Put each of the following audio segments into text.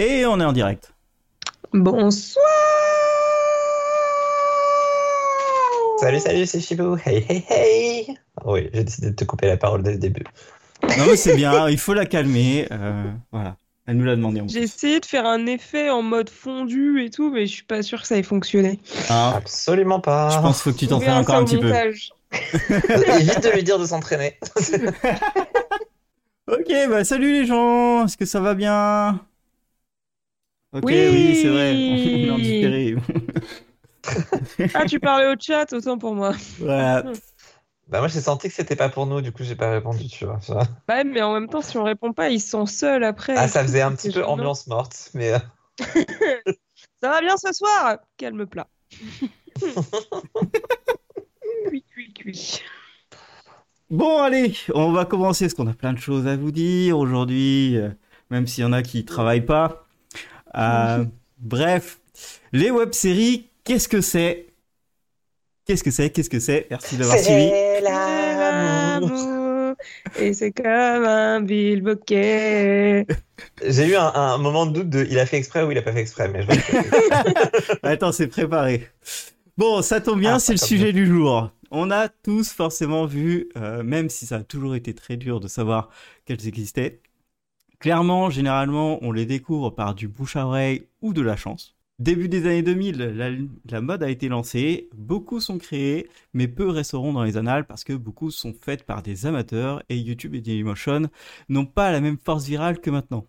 Et on est en direct. Bonsoir Salut, salut, c'est Chibou. Hey, hey, hey. Oui, j'ai décidé de te couper la parole dès le début. Non, mais c'est bien, il faut la calmer. euh, voilà. Elle nous l'a demandé J'ai essayé de faire un effet en mode fondu et tout, mais je suis pas sûre que ça ait fonctionné. Hein, Absolument pas. je pense qu'il faut que tu On t'entraînes encore un petit peu. montage. Évite de lui dire de s'entraîner. Ok, bah salut les gens, est-ce que ça va bien? Ok, oui, Oui. c'est vrai, on est en différé. Ah, tu parlais au chat, autant pour moi. voilà. bah moi j'ai senti que c'était pas pour nous, du coup j'ai pas répondu, tu vois. Ouais, mais en même temps, si on répond pas, ils sont seuls après. Ah, ça faisait un petit peu gênant. ambiance morte, mais euh, Ça va bien ce soir? Calme plat. Cui, cui, cui. Bon, allez, on va commencer parce qu'on a plein de choses à vous dire aujourd'hui, euh, même s'il y en a qui travaillent pas. Euh, bref, les web-séries, qu'est-ce que c'est? Qu'est-ce que c'est? Qu'est-ce que c'est? Merci d'avoir suivi. c'est l'amour. Et c'est comme un bilboquet. J'ai eu un, un moment de doute de il a fait exprès ou il a pas fait exprès, mais je vois que- Attends, c'est préparé. Bon, ça tombe bien, Ah, c'est le sujet du jour. On a tous forcément vu, euh, même si ça a toujours été très dur de savoir qu'elles existaient. Clairement, généralement, on les découvre par du bouche à oreille ou de la chance. Début des années 2000, la, la mode a été lancée, beaucoup sont créés, mais peu resteront dans les annales parce que beaucoup sont faites par des amateurs et YouTube et Dailymotion n'ont pas la même force virale que maintenant.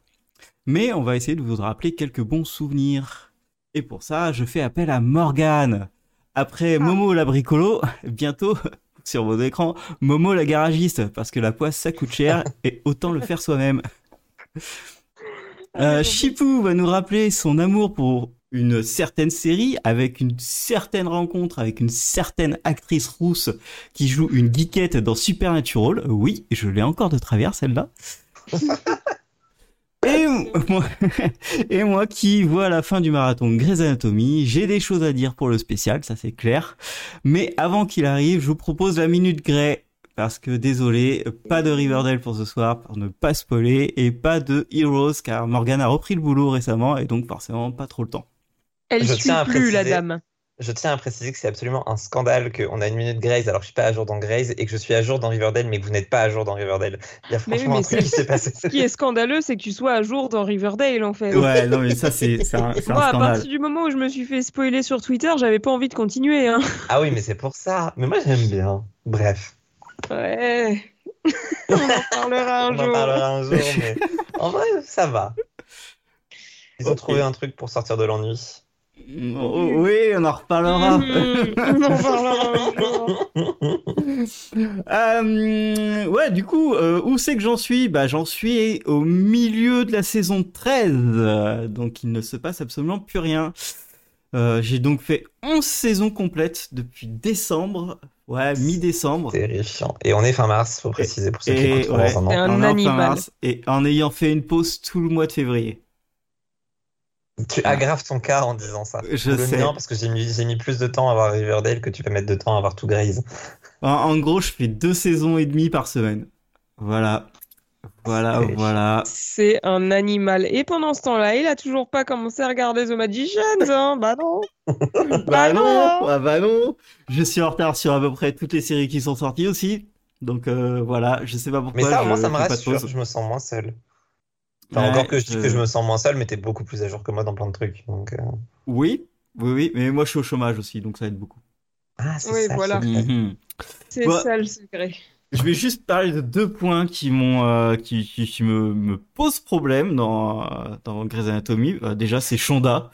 Mais on va essayer de vous rappeler quelques bons souvenirs. Et pour ça, je fais appel à Morgane. Après Momo la bricolo, bientôt sur vos écrans, Momo la garagiste, parce que la poisse ça coûte cher et autant le faire soi-même. Euh, Chipou va nous rappeler son amour pour une certaine série avec une certaine rencontre avec une certaine actrice rousse qui joue une geekette dans Supernatural. Oui, je l'ai encore de travers celle-là. Et moi, et moi qui vois la fin du marathon Grey's Anatomy, j'ai des choses à dire pour le spécial, ça c'est clair. Mais avant qu'il arrive, je vous propose la minute Grey. Parce que désolé, pas de Riverdale pour ce soir, pour ne pas spoiler, et pas de Heroes, car Morgan a repris le boulot récemment, et donc forcément pas trop le temps. Elle Je suit tiens à plus, la préciser- dame. Je tiens à préciser que c'est absolument un scandale qu'on a une minute Graze alors que je suis pas à jour dans Graze et que je suis à jour dans Riverdale mais que vous n'êtes pas à jour dans Riverdale. Il y a Mais oui, franchement mais un truc c'est- qui s'est passé. Ce qui est scandaleux, c'est que tu sois à jour dans Riverdale, en fait. Ouais, non mais ça c'est un, c'est un Moi, à scandale. partir du moment où je me suis fait spoiler sur Twitter, j'avais pas envie de continuer. Hein. Ah oui, mais c'est pour ça. Mais moi j'aime bien. Bref, Ouais. On en parlera un on jour. en parlera un jour, mais en vrai ça va. Ils ont trouvé un truc pour sortir de l'ennui. Oh, oui, on en reparlera. Mhm, on en parlera un jour. Euh, ouais, du coup, euh, où c'est que j'en suis? Bah, j'en suis au milieu de la saison 13, euh, donc il ne se passe absolument plus rien. Euh, j'ai donc fait 11 saisons complètes depuis décembre, ouais, mi-décembre. Terrifiant. Et on est fin mars, faut préciser pour ceux qui écoutent ouais. un un En fin mars, et en ayant fait une pause tout le mois de février. Tu aggraves ton cas en disant ça. Je le sais. mien, parce que j'ai mis, mis plus de temps à avoir Riverdale que tu peux mettre de temps à avoir tout Graze. En, en gros, je fais deux saisons et demie par semaine. Voilà. Voilà, voilà. C'est un animal. Et pendant ce temps-là, il a toujours pas commencé à regarder The Magicians, hein Bah non. Bah non, non. ah bah non. Je suis en retard sur à peu près toutes les séries qui sont sorties aussi. Donc euh, voilà, je sais pas pourquoi. Mais ça, moins, ça me rassure. Je me sens moins seul. Enfin, Ouais, encore que je dis que je me sens moins seul, mais t'es beaucoup plus à jour que moi dans plein de trucs. Donc, euh, Oui, oui, oui, mais moi je suis au chômage aussi, donc ça aide beaucoup. Ah, c'est Oui, ça. voilà. le secret. Mhm. C'est Bah- ça le secret. Je vais juste parler de deux points qui m'ont, euh, qui, qui, qui me, me posent problème dans, euh, dans Grey's Anatomy. Euh, déjà, c'est Shonda.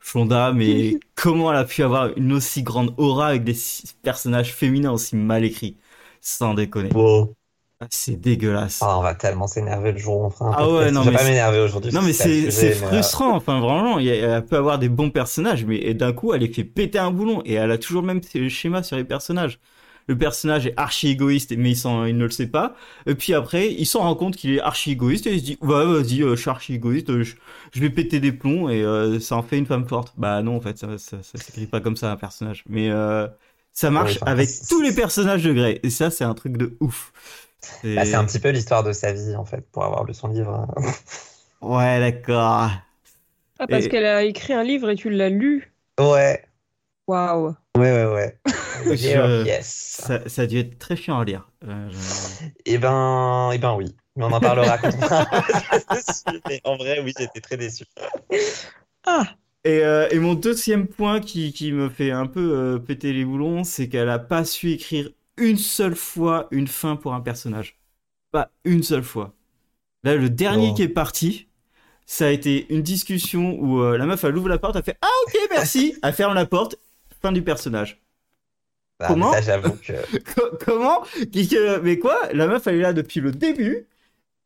Shonda, mais comment elle a pu avoir une aussi grande aura avec des personnages féminins aussi mal écrits? Sans déconner. Wow. Ah, C'est dégueulasse. Ah, on va tellement s'énerver le jour où on fera un Ah podcast. ouais, non, Je vais mais pas m'énerver aujourd'hui. Non mais c'est euh, frustrant, enfin vraiment, il y a- elle peut avoir des bons personnages, mais d'un coup elle les fait péter un boulon et elle a toujours le même schéma sur les personnages. Le personnage est archi égoïste, mais il, s'en- il ne le sait pas. Et puis après, il s'en rend compte qu'il est archi égoïste et il se dit, ouais, vas-y, euh, je suis archi égoïste, euh, je, je vais péter des plombs et euh, ça en fait une femme forte. Bah non, en fait, ça, ça, ça s'écrit pas comme ça un personnage. Mais euh, ça marche avec c'est- tous les personnages de Grey. Et ça, c'est un truc de ouf. Et- bah, c'est un petit peu l'histoire de sa vie, en fait, pour avoir lu son livre. Ouais, d'accord. Ah, parce Et- qu'elle a écrit un livre et tu l'as lu? Ouais, Waouh. Ouais, ouais, ouais. Je- yes. Ça, ça a dû être très chiant à lire. Euh, je- Eh ben, eh ben oui. Mais on en parlera quand on dessus. Mais en vrai, oui, j'étais très déçu. Ah, Et, euh, et mon deuxième point qui, qui me fait un peu euh, péter les boulons, c'est qu'elle a pas su écrire une seule fois une fin pour un personnage. Pas une seule fois. Là, le dernier Oh. qui est parti, ça a été une discussion où euh, la meuf, elle ouvre la porte, elle fait Ah, ok, merci, elle ferme la porte, fin du personnage. Bah, Comment mais ça, que. Co- Comment Mais quoi La meuf, elle est là depuis le début.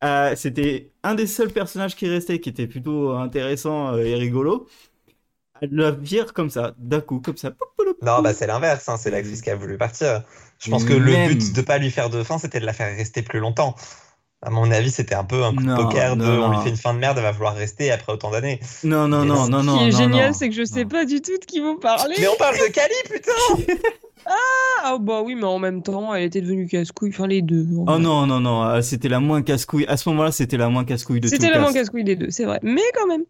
Euh, C'était un des seuls personnages qui restait, qui était plutôt intéressant euh, et rigolo. Elle la vire comme ça, d'un coup, comme ça. Non, bah c'est l'inverse, hein, c'est l'actrice qui a voulu partir. Je pense que le but de pas lui faire de fin, c'était de la faire rester plus longtemps. À mon avis, c'était un peu un coup de Non, poker de non, on lui non. fait une fin de merde, elle va vouloir rester après autant d'années. Non, non, non, ce non, ce non. qui est non, génial, non. c'est que je sais Non. pas du tout de qui vous parlez. Mais on parle de Kali, putain Ah, bah oui, mais en même temps, elle était devenue casse-couille. Enfin, les deux. Oh vrai. non, non, non, euh, c'était la moins casse-couille. À ce moment-là, c'était la moins casse-couille de C'était la moins casse-couille des deux, c'est vrai. Mais quand même.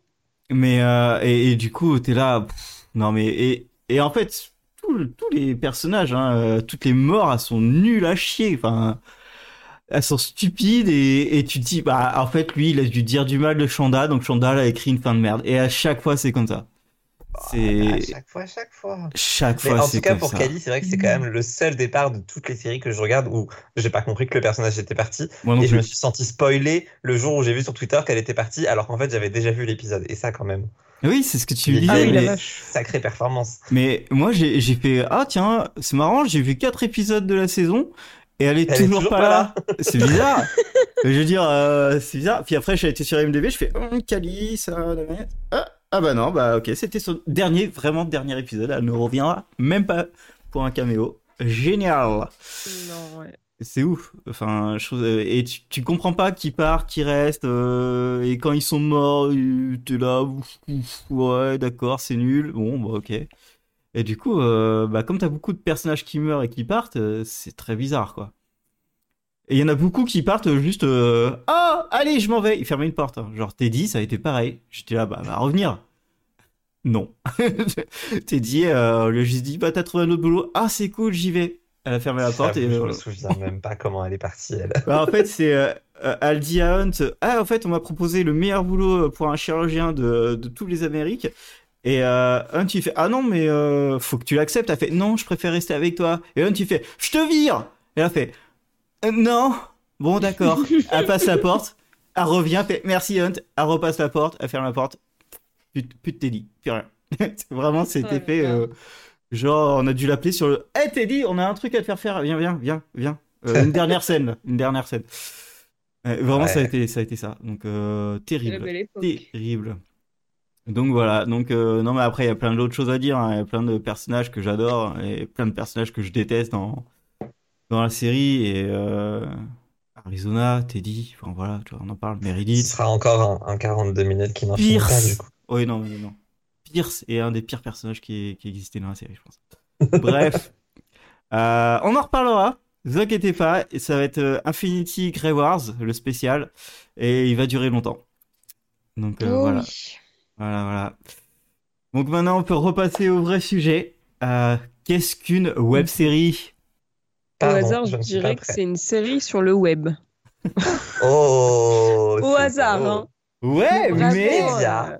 Mais euh, et, et du coup, t'es là. pff, non mais et, et en fait, tous les personnages, hein, euh, toutes les morts, elles sont nulles à chier. Enfin, elles sont stupides et, et tu te dis, bah en fait, lui, il a dû dire du mal de Shonda, donc Shonda a écrit une fin de merde. Et à chaque fois, c'est comme ça. À C'est chaque fois, à chaque fois. chaque Mais fois, en tout cas, comme pour ça. Kali, c'est vrai que c'est quand même le seul départ de toutes les séries que je regarde où j'ai pas compris que le personnage était parti. Moi non Et je me suis senti spoilé le jour où j'ai vu sur Twitter qu'elle était partie, alors qu'en fait, j'avais déjà vu l'épisode. Et ça, quand même, Oui, c'est ce que tu Ah disais. Ah oui, mais... sacrée performance. mais moi, j'ai j'ai fait ah tiens, c'est marrant, j'ai vu quatre épisodes de la saison. Et elle est Elle est toujours, toujours pas pas là. C'est bizarre. je veux dire, euh, c'est bizarre. Puis après, j'ai été sur IMDb, je fais hum, Kali, ça. Ah, ah bah non, bah ok, c'était son dernier, vraiment dernier épisode. Elle ne reviendra même pas pour un caméo. Génial. Non, ouais. C'est ouf. Enfin, je trouve- et tu, tu comprends pas qui part, qui reste. euh, et quand ils sont morts, euh, t'es là, ouf, ouf, ouais, d'accord, c'est nul. Bon, bah ok. Et du coup, euh, bah, comme t'as beaucoup de personnages qui meurent et qui partent, euh, c'est très bizarre, quoi. Et il y en a beaucoup qui partent juste, euh, ah, allez, je m'en vais. Ils ferment une porte. hein. Genre Teddy, ça a été pareil. J'étais là, bah, va revenir. Non. Teddy, euh, on lui a juste dit, bah, t'as trouvé un autre boulot. Ah, c'est cool, j'y vais. Elle a fermé la porte et. Je euh, me souviens même pas comment elle est partie, elle. bah, en fait, c'est euh, euh, elle dit à Hunt Ah, en fait, on m'a proposé le meilleur boulot pour un chirurgien de, de tous les Amériques. Et euh, Hunt, il fait Ah non, mais euh, faut que tu l'acceptes. Elle fait Non, je préfère rester avec toi. Et Hunt, il fait Je te vire Et elle fait Euh, Non, bon, d'accord. elle passe la porte, elle revient, fait Merci Hunt. Elle repasse la porte, elle ferme la porte. Plus, de- plus de Teddy, plus rien. Vraiment, c'était Ouais, ouais. euh, genre, on a dû l'appeler sur le Hey Teddy, on a un truc à te faire faire. Viens, viens, viens, viens. Une dernière scène, une dernière scène. Vraiment, ça a été, ça a été ça. Donc terrible, terrible. Donc voilà. Donc euh, non, mais après il y a plein d'autres choses à dire. hein. Il y a plein de personnages que j'adore et plein de personnages que je déteste dans dans la série et euh, Arizona, Teddy. Enfin voilà, tu vois, on en parle. Ce Meredith. sera encore un, un 42 minutes qui n'en finit pas, Pierce. du coup. Oui, non, mais non. Pierce est un des pires personnages qui, qui existait dans la série, je pense. Bref, Euh, on en reparlera. Ne vous inquiétez pas, et ça va être euh, Infinity Grey Wars, le spécial, et il va durer longtemps. Donc euh, Oh voilà, oui. Voilà, voilà. Donc maintenant, on peut repasser au vrai sujet. Euh, Qu'est-ce qu'une web série? Au Pardon, hasard, je je ne suis pas dirais que prêt. c'est une série sur le web. Oh, Au c'est hasard, beau. hein. Ouais, mais Wikipédia. euh,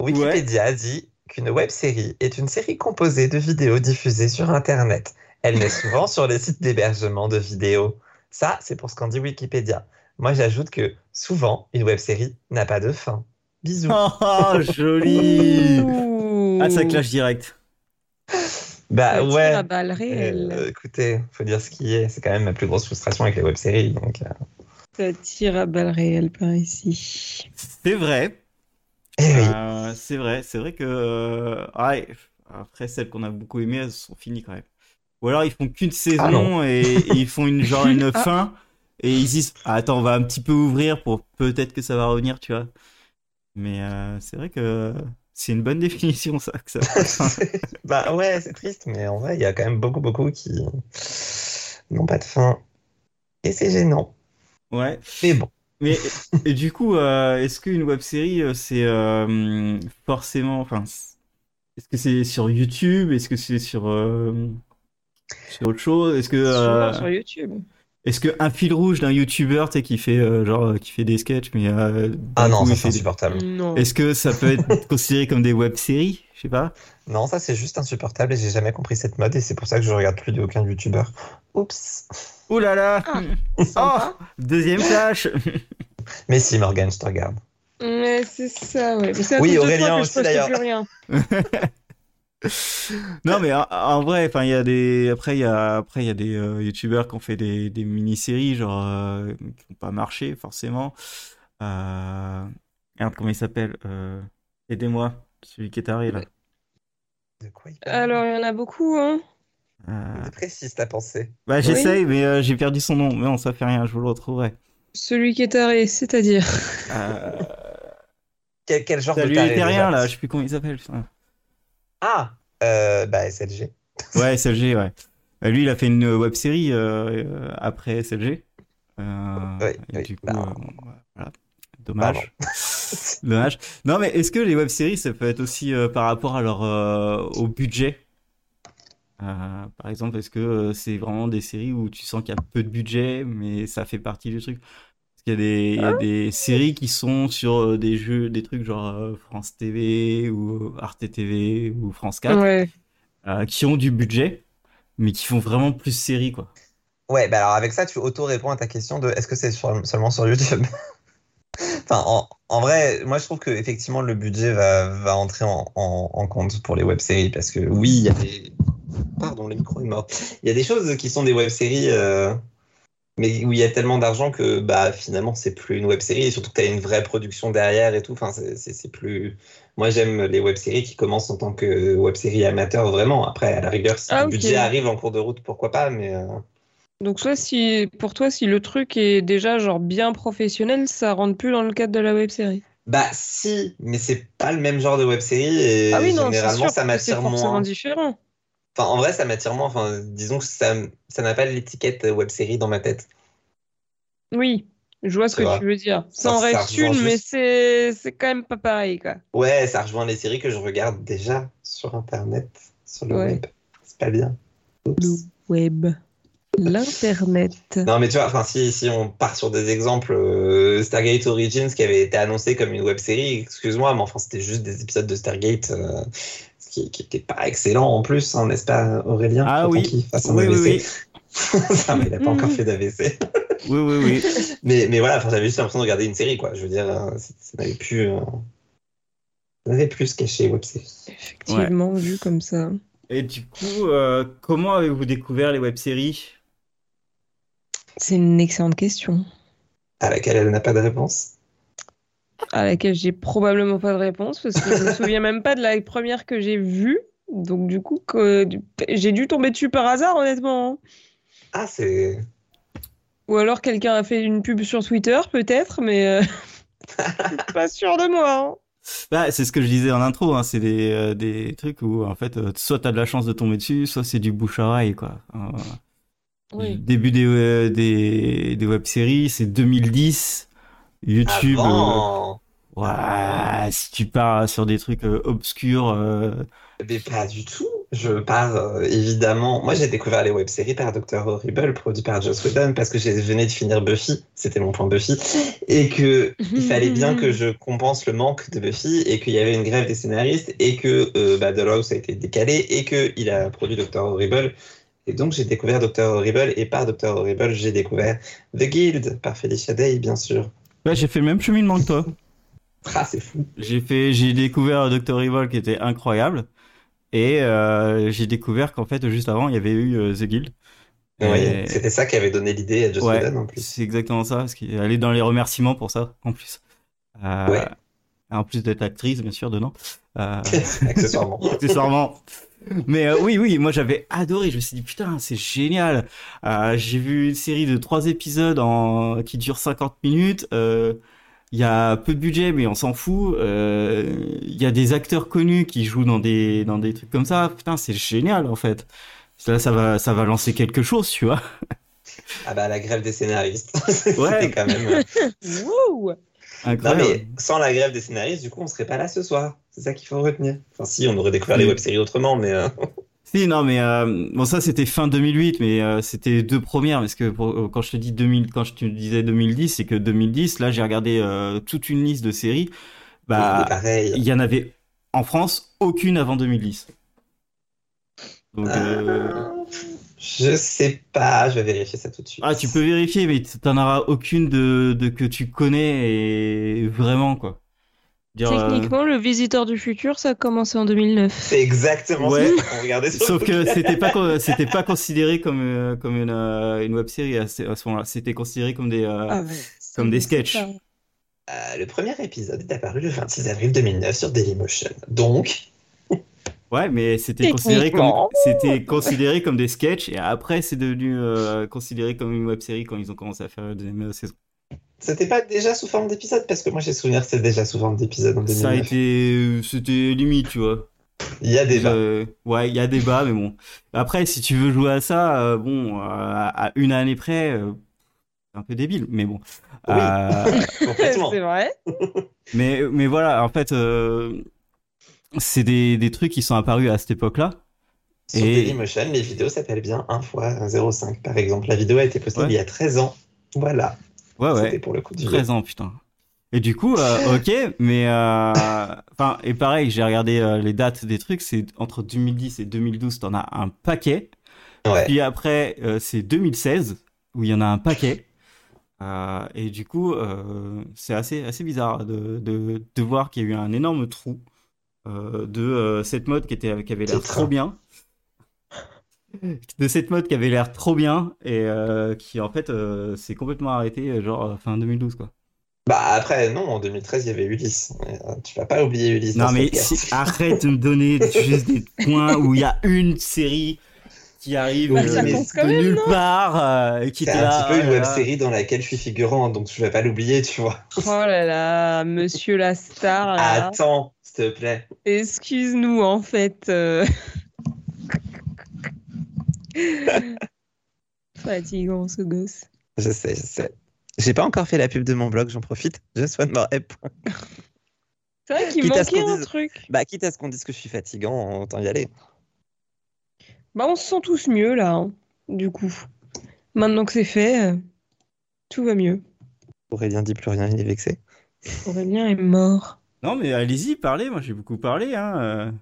Wikipédia dit qu'une web série est une série composée de vidéos diffusées sur Internet. Elle naît souvent sur les sites d'hébergement de vidéos. Ça, c'est pour ce qu'en dit Wikipédia. Moi, j'ajoute que souvent, une web série n'a pas de fin. Bisous. oh, joli. Ah, ça clash direct. Bah Ça tire ouais. à balles réelles. Euh, écoutez, faut dire ce qui est. C'est quand même ma plus grosse frustration avec les web séries. Donc, euh, Ça tire à balles réelles par ici. C'est vrai. eh oui. Euh, c'est vrai, c'est vrai que euh, ouais, après celles qu'on a beaucoup aimées, elles sont finies quand même. Ou alors ils font qu'une saison non. et, et ils font une genre une Ah. fin et ils disent ah, attends on va un petit peu ouvrir pour peut-être que ça va revenir tu vois. Mais euh, c'est vrai que c'est une bonne définition ça. Que ça... bah ouais, c'est triste, mais en vrai, il y a quand même beaucoup, beaucoup qui n'ont pas de fin. Et c'est gênant. ouais. Mais bon. Mais et du coup, euh, est-ce qu'une web série, euh, c'est euh, forcément, enfin, est-ce que c'est sur YouTube, est-ce que c'est sur euh, sur autre chose, est-ce que sur YouTube. Est-ce que un fil rouge d'un YouTuber, tu sais, qui fait euh, genre euh, qui fait des sketchs, mais euh, Ah non, coup, ça c'est des- insupportable. Est-ce que ça peut être considéré comme des web-séries? Je sais pas. Non, ça c'est juste insupportable et j'ai jamais compris cette mode et c'est pour ça que je regarde plus d'aucun youtubeur. Oups. Ouh là là Ah. Oh Deuxième flash Mais si, Morgan, je te regarde. Ouais, c'est ça, ouais. Mais Oui, Aurélien aussi, d'ailleurs. Rien. Non mais en, en vrai, enfin il y a des après il y a après il y a des euh, youtubeurs qui ont fait des, des mini-séries genre euh, qui n'ont pas marché forcément. Euh... Merde, comment il s'appelle euh... Aidez-moi, celui qui est taré là. De quoi il parle? Alors, il y en a beaucoup, hein. Euh... Précise ta pensée. Bah j'essaye mais euh, j'ai perdu son nom. Mais non, ça fait rien, je vous le retrouverai. Celui qui est taré, c'est-à-dire. Euh... Quel, quel genre de lui taré terrien déjà? là, je sais plus comment il s'appelle. putain. Ah euh, Bah SLG. Ouais, SLG, ouais. Euh, Lui, il a fait une web série euh, après SLG. Euh, Oui, et oui, du coup, bah, euh, voilà. Dommage. Dommage. Non, mais est-ce que les web séries, ça peut être aussi euh, par rapport à leur euh, au budget? Euh, Par exemple, est-ce que euh, c'est vraiment des séries où tu sens qu'il y a peu de budget, mais ça fait partie du truc? Parce qu'il y a des, il y a des séries qui sont sur euh, des jeux, des trucs genre euh, France TV ou Arte TV ou France 4 Ouais. euh, qui ont du budget, mais qui font vraiment plus série, quoi. Ouais, bah alors avec ça, tu auto-réponds à ta question de est-ce que c'est sur- seulement sur YouTube? Enfin, en, en vrai, moi je trouve que effectivement le budget va, va entrer en, en- en compte pour les web-séries parce que oui, il y a des. Pardon, le micro est mort. Il y a des choses qui sont des web-séries, euh, mais où il y a tellement d'argent que bah finalement c'est plus une web-série et surtout que tu as une vraie production derrière et tout. Enfin, c'est- c'est c'est plus. Moi j'aime les web-séries qui commencent en tant que web-série amateur vraiment. Après, à la rigueur, si Ah, le budget arrive en cours de route, pourquoi pas, mais. euh, Donc, soit si, pour toi, si le truc est déjà genre bien professionnel, ça rentre plus dans le cadre de la web série. Bah si, mais c'est pas le même genre de web série et Ah oui, non, c'est généralement sûr, ça parce que c'est m'attire forcément moins. différent. Enfin, en vrai, ça m'attire moins. Enfin, disons que ça, ça n'a pas l'étiquette web série dans ma tête. Oui, je vois ce que vrai. tu veux dire. Ça- Ça en reste une, mais juste- c'est c'est quand même pas pareil, quoi. Ouais, ça rejoint les séries que je regarde déjà sur Internet, sur le Ouais. web. C'est pas bien. Oups. web. L'internet. Non, mais tu vois, enfin, si, si on part sur des exemples, euh, Stargate Origins qui avait été annoncé comme une web série, excuse-moi, mais enfin, c'était juste des épisodes de Stargate euh, qui étaient pas excellents en plus, hein, n'est-ce pas, Aurélien? Ah oui. qu'il fasse un Oui, AVC. oui. Ça, mais il a pas encore fait d'AVC. Oui, oui, oui. Mais, mais voilà, enfin, j'avais juste l'impression de regarder une série, quoi. Je veux dire, euh, ça n'avait plus, euh, ça n'avait plus se cacher web série. Effectivement, vu comme ça. Et du coup, euh, comment avez-vous découvert les web-séries? C'est une excellente question, À laquelle elle n'a pas de réponse. À laquelle j'ai probablement pas de réponse, parce que je me souviens même pas de la première que j'ai vue. Donc du coup, que... j'ai dû tomber dessus par hasard, honnêtement. hein. Ah, c'est. Ou alors quelqu'un a fait une pub sur Twitter, peut-être, mais euh, je suis pas sûr de moi. hein. Bah, c'est ce que je disais en intro, hein, c'est des, euh, des trucs où, en fait, euh, soit t'as de la chance de tomber dessus, soit c'est du bouche à oreille, quoi. Euh, Le début des, euh, des, des web-séries, c'est 2010. YouTube, Avant. euh, ouais, si tu pars sur des trucs euh, obscurs, euh, Mais pas du tout. Je pars euh, évidemment. Moi, j'ai découvert les web-séries par Dr. Horrible, produit par Joss Whedon, parce que je venais de finir Buffy. C'était mon point Buffy. Et que il fallait bien que je compense le manque de Buffy, et qu'il y avait une grève des scénaristes, et que euh, bah, Dollhouse a été décalé, et qu'il a produit Dr. Horrible. Et donc, j'ai découvert Dr. Horrible, et par Dr. Horrible, j'ai découvert The Guild, par Felicia Day, bien sûr. Ouais, j'ai fait le même cheminement que toi. Ah, c'est fou. J'ai fait, j'ai découvert Dr. Evil qui était incroyable. Et euh, j'ai découvert qu'en fait, juste avant, il y avait eu euh, The Guild. Et- C'était ça qui avait donné l'idée à Ouais, Whedon, en plus. c'est exactement ça, parce qu'elle est dans les remerciements pour ça, en plus. Euh, Ouais. En plus d'être actrice, bien sûr, dedans. Euh, Accessoirement. accessoirement. Mais euh, oui, oui, moi j'avais adoré. Je me suis dit, putain, c'est génial. Euh, j'ai vu une série de trois épisodes en... qui dure 50 minutes. Euh, Il y a peu de budget, mais on s'en fout. Euh, Il y a des acteurs connus qui jouent dans des, dans des trucs comme ça. Putain, c'est génial en fait. Là, ça va, ça va lancer quelque chose, tu vois. Ah bah la grève des scénaristes. Ouais. C'était quand même. Wouh Non Incroyable. mais sans la grève des scénaristes, du coup, on serait pas là ce soir. C'est ça qu'il faut retenir. Enfin, si, on aurait découvert les web-séries autrement, mais euh, Si, non, mais euh, bon, ça c'était fin 2008, mais euh, c'était deux premières, parce que pour- quand je te dis 2000, quand je te disais 2010, c'est que 2010, là j'ai regardé euh, toute une liste de séries, bah pareil. il y en avait en France aucune avant 2010. Donc, Ah, Je sais pas, je vais vérifier ça tout de suite. ah, tu peux vérifier, mais t'en auras aucune de, de que tu connais et vraiment quoi. Dire, euh, Techniquement, le visiteur du futur, ça a commencé en 2009. C'est exactement Ouais. ce qu'on regardait sur Sauf que le- c'était pas con- c'était pas considéré comme euh, comme une euh, une web série à ce, moment-là. C'était considéré comme des euh, Ah ouais. comme des sketchs. Euh, le premier épisode est apparu le 26 avril 2009 sur Dailymotion. Donc, Ouais, mais c'était considéré comme Techniquement. c'était considéré comme des sketchs et après c'est devenu euh, considéré comme une web série quand ils ont commencé à faire la deuxième saison. C'était pas déjà sous forme d'épisode? Parce que moi, j'ai souvenir que c'était déjà sous forme d'épisode en 2009. Ça a été c'était limite, tu vois. Il y a débat. Euh, ouais, il y a débat, mais bon. Après, si tu veux jouer à ça, euh, bon, euh, à une année près, euh, c'est un peu débile, mais bon. Oui. Euh, Complètement. C'est vrai. Mais, mais voilà, en fait, euh, c'est des, des trucs qui sont apparus à cette époque-là. Sur Et- Dailymotion, les vidéos s'appellent bien 1 fois 0,5 par exemple. La vidéo a été postée Ouais. il y a 13 ans. Voilà. Ouais, ouais. C'était pour le coup du 13 ans, putain. Et du coup, euh, ok, mais euh, enfin, et pareil, j'ai regardé euh, les dates des trucs, c'est entre 2010 et 2012, t'en as un paquet. Ouais. Puis après, c'est 2016 où il y en a un paquet. Et du coup, c'est assez, assez bizarre de, de, de voir qu'il y a eu un énorme trou de cette mode qui, était, qui avait l'air trop bien. De cette mode qui avait l'air trop bien et euh, qui en fait euh, s'est complètement arrêté euh, genre fin 2012 quoi. Bah après, non, en 2013, il y avait Ulysse. Tu vas pas oublier Ulysse. Non mais si- arrête de me donner juste des points où il y a une série qui arrive Bah, euh, de nulle part euh, et qui C'est était un là. petit peu une web série dans laquelle je suis figurant, donc je vais pas l'oublier, tu vois. Oh là là, monsieur la star, là. Attends, s'il te plaît. Excuse-nous, en fait. Euh. Fatigant, ce gosse. Je sais, je sais. J'ai pas encore fait la pub de mon blog, j'en profite. Just one more app. C'est vrai qu'il manquait un dise- truc. Bah, quitte à ce qu'on dise que je suis fatigant, autant y aller. Bah, on se sent tous mieux, là, hein, du coup. Maintenant que c'est fait, euh, tout va mieux. Aurélien dit plus rien, il est vexé. Aurélien est mort. Non mais allez-y, parlez. Moi j'ai beaucoup parlé. Hein.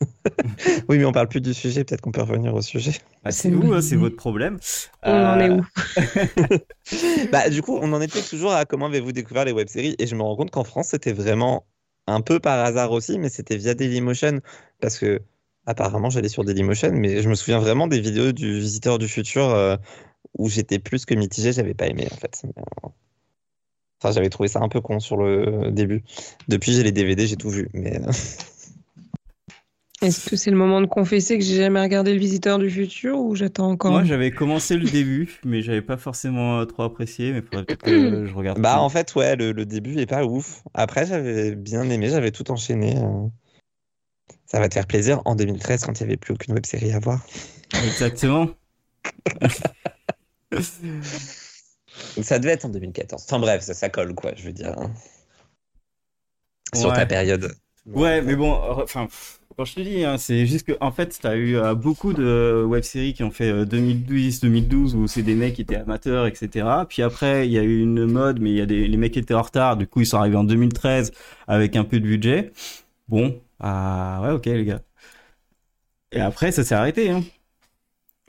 Oui, mais on parle plus du sujet, peut-être qu'on peut revenir au sujet. Ah, C'est vous, hein, c'est votre problème? On en est Euh, où? Bah, du coup, on en était toujours à comment avez-vous découvert les web-séries et je me rends compte qu'en France, c'était vraiment un peu par hasard aussi, mais c'était via Dailymotion parce que apparemment, j'allais sur Dailymotion, mais je me souviens vraiment des vidéos du Visiteur du Futur euh, où j'étais plus que mitigé, j'avais pas aimé en fait. Enfin, j'avais trouvé ça un peu con sur le début. Depuis, j'ai les DVD, j'ai tout vu, mais euh, Est-ce que c'est le moment de confesser que j'ai jamais regardé Le Visiteur du Futur ou j'attends encore Moi j'avais commencé le début, mais j'avais pas forcément euh, trop apprécié. Mais faudrait peut-être que je regarde. bah en fait, ouais, le, le début est pas ouf. Après, j'avais bien aimé, j'avais tout enchaîné. euh. Ça va te faire plaisir en 2013 quand il n'y avait plus aucune web série à voir. Exactement. Donc ça devait être en 2014. Enfin bref, ça, ça colle quoi, je veux dire. hein. Sur Ouais. ta période. Ouais, mais bon, enfin, quand je te dis, hein, c'est juste que, en fait, t'as eu euh, beaucoup de web-séries qui ont fait euh, 2010, 2012, où c'est des mecs qui étaient amateurs, etc. Puis après, il y a eu une mode, mais il y a des, les mecs qui étaient en retard, du coup, ils sont arrivés en 2013 avec un peu de budget. Bon, ah, ouais, ok, les gars. Et après, ça s'est arrêté, hein.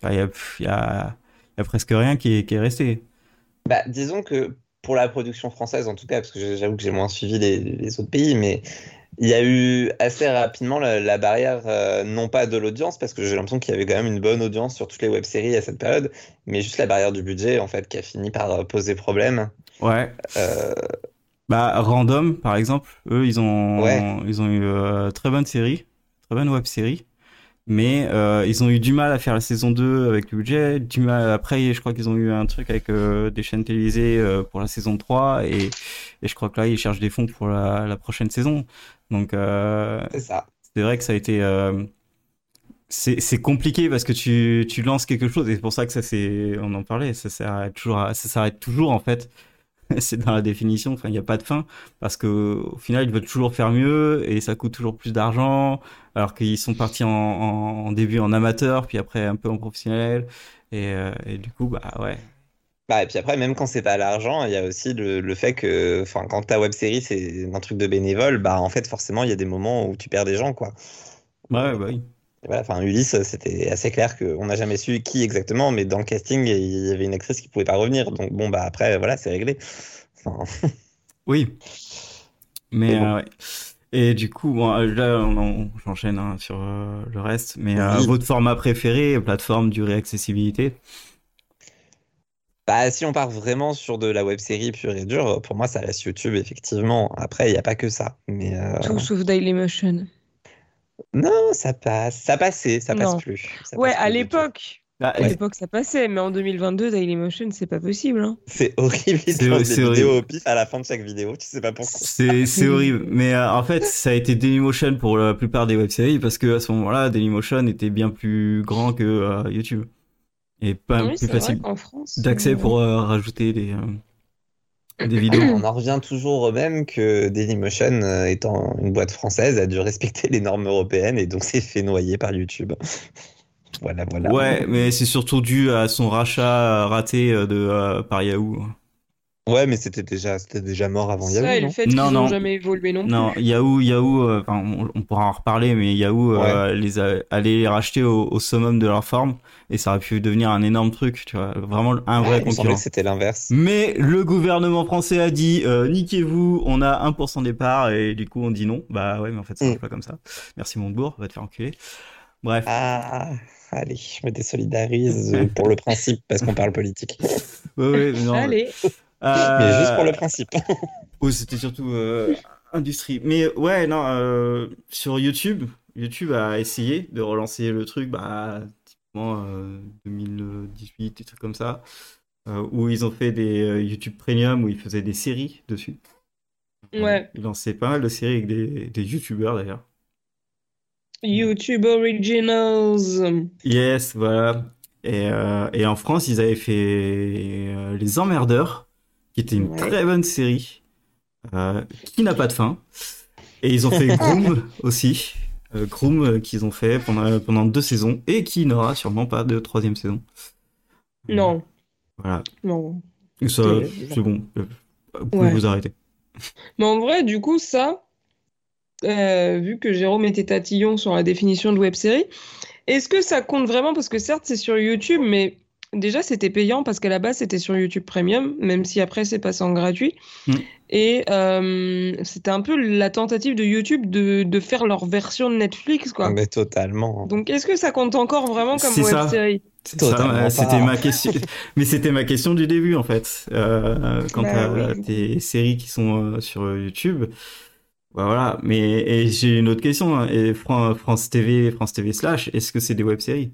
Enfin, il y a, il il presque rien qui est, resté. Bah, disons que pour la production française en tout cas, parce que j'avoue que j'ai moins suivi les autres pays, mais il y a eu assez rapidement la, la barrière, euh, non pas de l'audience, parce que j'ai l'impression qu'il y avait quand même une bonne audience sur toutes les web-séries à cette période, mais juste la barrière du budget en fait qui a fini par euh, poser problème. Ouais. Euh, Bah, Random, par exemple, eux, ils ont, Ouais. ils ont eu euh, très bonne série, très bonne web série, mais ils ont eu du mal à faire la saison 2 avec le budget, du mal après, je crois qu'ils ont eu un truc avec des chaînes télévisées pour la saison 3, et, et je crois que là, ils cherchent des fonds pour la, la prochaine saison. Donc, euh, c'est vrai que ça a été, euh, c'est c'est compliqué parce que tu, tu lances quelque chose et c'est pour ça que ça c'est on en parlait ça s'arrête toujours à- ça s'arrête toujours en fait. C'est dans la définition enfin il n'y a pas de fin parce que au final ils veulent toujours faire mieux et ça coûte toujours plus d'argent alors qu'ils sont partis en, en, en début en amateur puis après un peu en professionnel et, euh, et du coup bah ouais Bah, et puis après, même quand c'est pas l'argent, il y a aussi le, le fait que, enfin, quand ta web série c'est un truc de bénévole, bah en fait forcément il y a des moments où tu perds des gens, quoi. ouais bah oui voilà, enfin Ulysse, c'était assez clair qu'on n'a jamais su qui exactement, mais dans le casting il y avait une actrice qui pouvait pas revenir, donc bon bah après voilà c'est réglé. Enfin, Oui. Mais, bon. euh, ouais. Et du coup, bon, euh, là, on, on- j'enchaîne hein, sur euh, le reste. Mais euh, votre format préféré, plateforme, durée, accessibilité? Bah, si on part vraiment sur de la web série pure et dure, pour moi ça reste YouTube effectivement. Après il n'y a pas que ça, mais euh, Tout sauf Dailymotion. non ça passe, ça passait, ça passe Non. plus. Ça Ouais, passe à l'époque. Ah, À Ouais. l'époque, ça passait, mais en 2022, Dailymotion, c'est pas possible. Hein. C'est horrible, ils des vidéos au pif à la fin de chaque vidéo, tu sais pas pourquoi. C'est c'est horrible. Mais euh, en fait, ça a été Dailymotion pour la plupart des web-séries parce que à ce moment-là, Dailymotion était bien plus grand que euh, YouTube. Et pas oui, plus facile d'accès euh, pour euh, rajouter des, euh, des vidéos. On en revient toujours au même que Dailymotion, euh, étant une boîte française, a dû respecter les normes européennes et donc s'est fait noyer par YouTube. Voilà, voilà. Ouais, mais c'est surtout dû à son rachat raté de, euh, par Yahoo. Ouais, mais c'était déjà, c'était déjà mort avant Ça Yahoo, et non le fait Non, qu'ils non. n'ont jamais évolué non plus. Non, Yahoo, Yahoo, euh, enfin, on, on pourra en reparler, mais Yahoo euh, les a, allait les racheter au, au summum de leur forme et ça aurait pu devenir un énorme truc, tu vois, vraiment un vrai Ouais, concurrent. que c'était l'inverse. Mais le gouvernement français a dit euh, niquez-vous, on a 1% des parts et du coup on dit non. Bah ouais, mais en fait ça marche Mm. pas comme ça. Merci Montebourg, va te faire enculer. Bref. Ah, allez, je me désolidarise euh, pour le principe parce qu'on parle politique. Ouais, ouais, non, Allez, euh, Mais juste pour le principe. Oh, c'était surtout euh, industrie. Mais ouais, non, euh, sur YouTube, YouTube a essayé de relancer le truc, bah, typiquement euh, 2018, des trucs comme ça, euh, où ils ont fait des euh, YouTube Premium, où ils faisaient des séries dessus. Ouais. Ils lançaient pas mal de séries avec des, des YouTubeurs d'ailleurs. YouTube Originals. Yes, voilà. Et, euh, et en France, ils avaient fait euh, Les Emmerdeurs, qui était une Ouais. très bonne série, euh, qui n'a pas de fin. Et ils ont fait Groom aussi. Euh, Groom, euh, qu'ils ont fait pendant, pendant deux saisons, et qui n'aura sûrement pas de troisième saison. Non, Voilà. non. Ça, c'est bon. Vous pouvez Ouais. vous arrêter. Mais en vrai, du coup, ça, euh, vu que Jérôme était tatillon sur la définition de web série, est-ce que ça compte vraiment? Parce que certes, c'est sur YouTube, mais déjà, c'était payant parce qu'à la base, c'était sur YouTube Premium, même si après, c'est passé en gratuit. Mm. Et euh, c'était un peu la tentative de YouTube de, de faire leur version de Netflix, quoi. Mais totalement. Donc, est-ce que ça compte encore vraiment comme web ça. série? Euh, c'était ma question. Mais c'était ma question du début en fait. Euh, quand Bah t'as oui. tes séries qui sont euh, sur YouTube, bah voilà. Mais j'ai une autre question. hein. Et Fran- France TV, France TV slash, est-ce que c'est des web-séries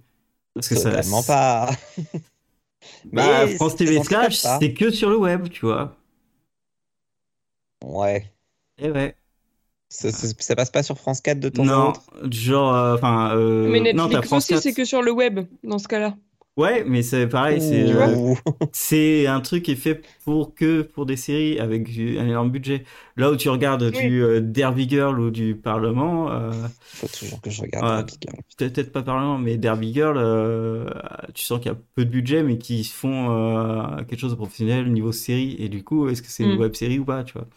Parce que ça, Totalement pas. Bah, Mais France TV slash, c'est que sur le web, tu vois. Ouais. Et ouais. Ça, ça- ça passe pas sur France 4 de temps Non, autre? genre, euh, enfin, euh, Mais non, t'as Netflix France aussi, 4. c'est que sur le web, dans ce cas-là. Ouais, mais c'est pareil, c'est euh, c'est un truc qui est fait pour que pour des séries avec du- un énorme budget. Là où tu regardes du euh, Derby Girl ou du Parlement, euh, Faut toujours que je regarde Ouais. Derby Girl. peut-être pas Parlement, mais Derby Girl, euh, tu sens qu'il y a peu de budget, mais qui font euh, quelque chose de professionnel au niveau série. Et du coup, est-ce que c'est une Mm. web série ou pas, tu vois?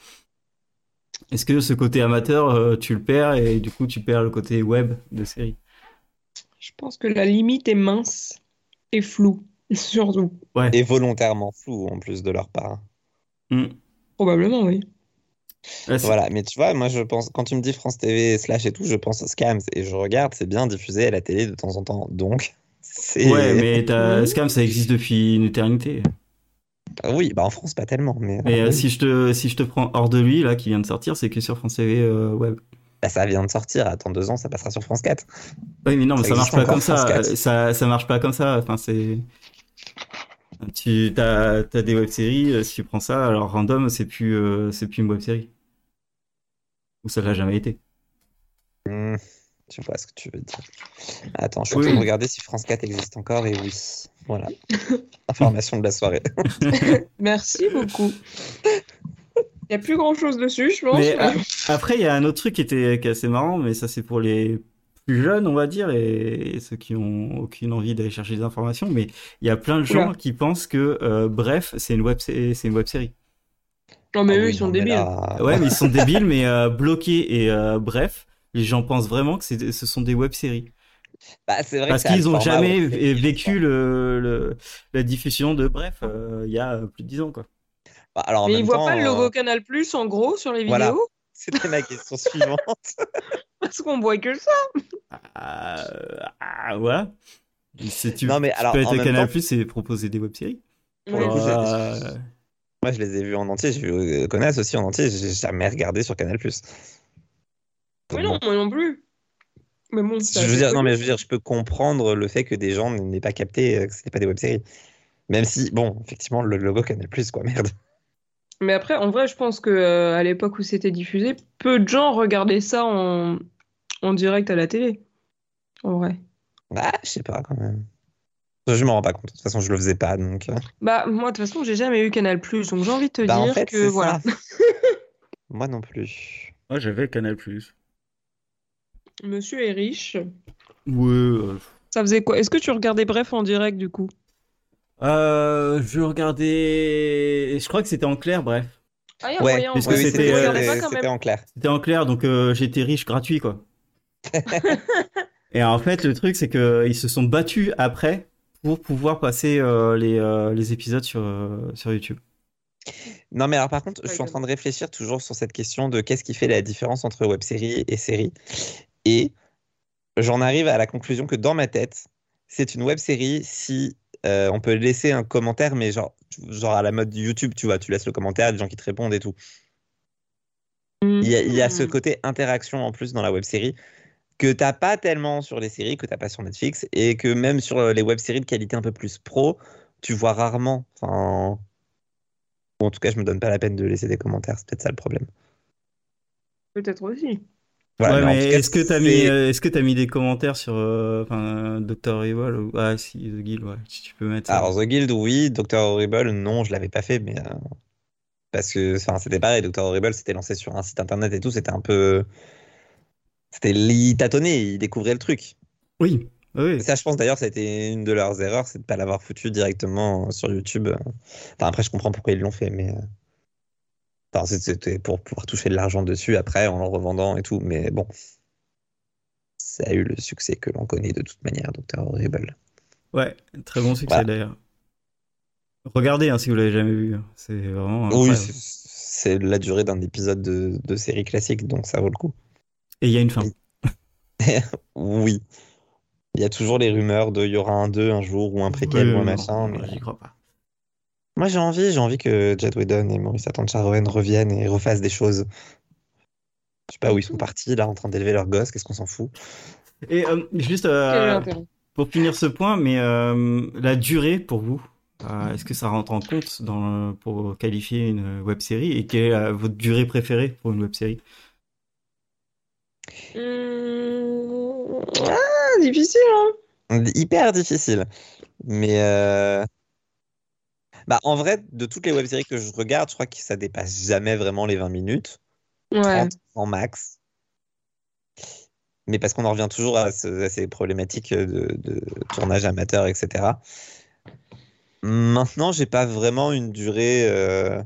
Est-ce que ce côté amateur, euh, tu le perds et du coup tu perds le côté web de série? Je pense que la limite est mince et floue, surtout. Ouais. Et volontairement flou en plus de leur part. Mm. Probablement, oui. Ouais, Voilà, mais tu vois, moi je pense, quand tu me dis France TV slash et tout, je pense aux scams et je regarde, c'est bien diffusé à la télé de temps en temps. Donc, c'est. Ouais, mais t'as... Mhm. Scam, ça existe depuis une éternité. Ah Oui, bah en France, pas tellement, mais. Mais euh, oui. si je te si je te prends hors de lui là qui vient de sortir, c'est que sur France TV euh, web. Bah, ça vient de sortir, attends deux ans, ça passera sur France 4. Oui, mais non, mais Ça ça marche pas comme ça. France 4. Ça ça marche pas comme ça. Enfin, c'est tu t'as t'as des web-séries. euh, Si tu prends ça, alors Random, c'est plus euh, c'est plus une web-série. Ou ça l'a jamais été. Hmm. Je vois ce que tu veux dire. Attends, je suis en train de regarder si France 4 existe encore et oui. Voilà. Information de la soirée. Merci beaucoup. Il n'y a plus grand chose dessus, je pense. Mais après, il y a un autre truc qui était qui est assez marrant, mais ça c'est pour les plus jeunes, on va dire, et, et ceux qui ont aucune envie d'aller chercher des informations. Mais il y a plein de gens Oula. qui pensent que euh, Bref, c'est une web, c'est c'est une web série. Non, mais Ah eux, ils sont débiles. là- Ouais, mais ils sont débiles, mais euh, bloqués et euh, bref, les gens pensent vraiment que c'est- ce sont des web séries Bah, c'est vrai parce qu'ils le ont format jamais vécu le, le- la diffusion de Bref euh, il y a plus de 10 ans quoi. Bah, alors, Mais ils voient temps, pas le logo euh, Canal Plus en gros sur les Voilà. vidéos C'était ma question suivante. parce qu'on voit que ça. Ah, ah, voilà. Si tu, Non, mais tu alors, peux être en à même Canal temps- Plus et proposer des web séries. Pour le coup, j'ai- Euh, Moi, je les ai vus en entier. J'ai vu euh, Connasse aussi en entier. J'ai jamais regardé sur Canal+. Mais non, moi non plus. Mais bon, Je veux dire, non, mais je veux dire, je peux comprendre le fait que des gens n'aient pas capté euh, que c'était pas des web-séries. Même si, bon, effectivement, le logo Canal+, quoi, merde. Mais après, en vrai, je pense que euh, à l'époque où c'était diffusé, peu de gens regardaient ça en, en direct à la télé. En vrai. Bah, je sais pas, quand même. Je m'en rends pas compte. De toute façon, je le faisais pas, donc... euh. Bah, moi, de toute façon, j'ai jamais eu Canal Plus, donc j'ai envie de te Bah, en dire fait, que voilà. Moi non plus. Moi j'avais Canal Plus. Monsieur est riche. Ouais. euh, Ça faisait quoi? Est-ce que tu regardais Bref en direct du coup? Euh, je regardais. Je crois que c'était en clair, bref. Ah, il y a Ouais, moyen, en parce que oui, c'était, euh, en clair. C'était en clair, donc euh, j'étais riche gratuit, quoi. Et en fait, le truc, c'est qu'ils se sont battus après pour pouvoir passer euh, les, euh, les épisodes sur, euh, sur YouTube. Non, mais alors par contre, je suis en train de réfléchir toujours sur cette question de qu'est-ce qui fait la différence entre web-série et série. Et j'en arrive à la conclusion que dans ma tête, c'est une web-série si euh, on peut laisser un commentaire, mais genre, genre à la mode YouTube, tu vois, tu laisses le commentaire, des gens qui te répondent et tout. Il y a, il y a ce Mhm. côté interaction en plus dans la web-série que t'as pas tellement sur les séries, que t'as pas sur Netflix, et que même sur les web-séries de qualité un peu plus pro, tu vois rarement. Enfin, bon, en tout cas, je me donne pas la peine de laisser des commentaires, c'est peut-être ça le problème. Peut-être aussi. Voilà, ouais, est-ce que t'as mis, euh, est-ce que t'as mis des commentaires sur, euh, enfin. Evil ou... Ah, si, The Guild, ouais, si tu peux mettre ça. Alors, The Guild, oui. Dr. Horrible, non, je l'avais pas fait, mais. euh, Parce que enfin, c'était pareil, Dr. Horrible s'était lancé sur un site internet et tout, c'était un peu. C'était. Il tâtonnait, il découvrait le truc. Oui, oui. Ça, je pense d'ailleurs, ça a été une de leurs erreurs, c'est de pas l'avoir foutu directement sur YouTube. Enfin, après, je comprends pourquoi ils l'ont fait, mais. Enfin, c'était pour pouvoir toucher de l'argent dessus après en le revendant et tout, mais bon. Ça a eu le succès que l'on connaît de toute manière, Dr. Horrible. Ouais, très bon succès Voilà. d'ailleurs. Regardez hein, si vous l'avez jamais vu, c'est vraiment. Oui, incroyable. c'est- c'est la durée d'un épisode de, de série classique, donc ça vaut le coup. Et il y a une fin. Oui. Il y a toujours les rumeurs de il y aura un 2 un jour ou un préquel ou un non, machin. mais- J'y crois pas. Moi j'ai envie, j'ai envie que Jed Whedon et Maurice Charoen reviennent et refassent des choses. Je sais pas où ils sont partis là en train d'élever leur gosse, qu'est-ce qu'on s'en fout? Et euh, juste euh, pour finir ce point, mais euh, la durée pour vous, euh, est-ce que ça rentre en compte dans, pour qualifier une web série? Et quelle est euh, votre durée préférée pour une web série? Hum, Ah, difficile, hein? Hyper difficile. Mais euh, bah, en vrai, de toutes les web-séries que je regarde, je crois que ça dépasse jamais vraiment les 20 minutes. Ouais. 30 en max. Mais parce qu'on en revient toujours à, ce- à ces problématiques de, de tournage amateur, etc. Maintenant, j'ai pas vraiment une durée euh,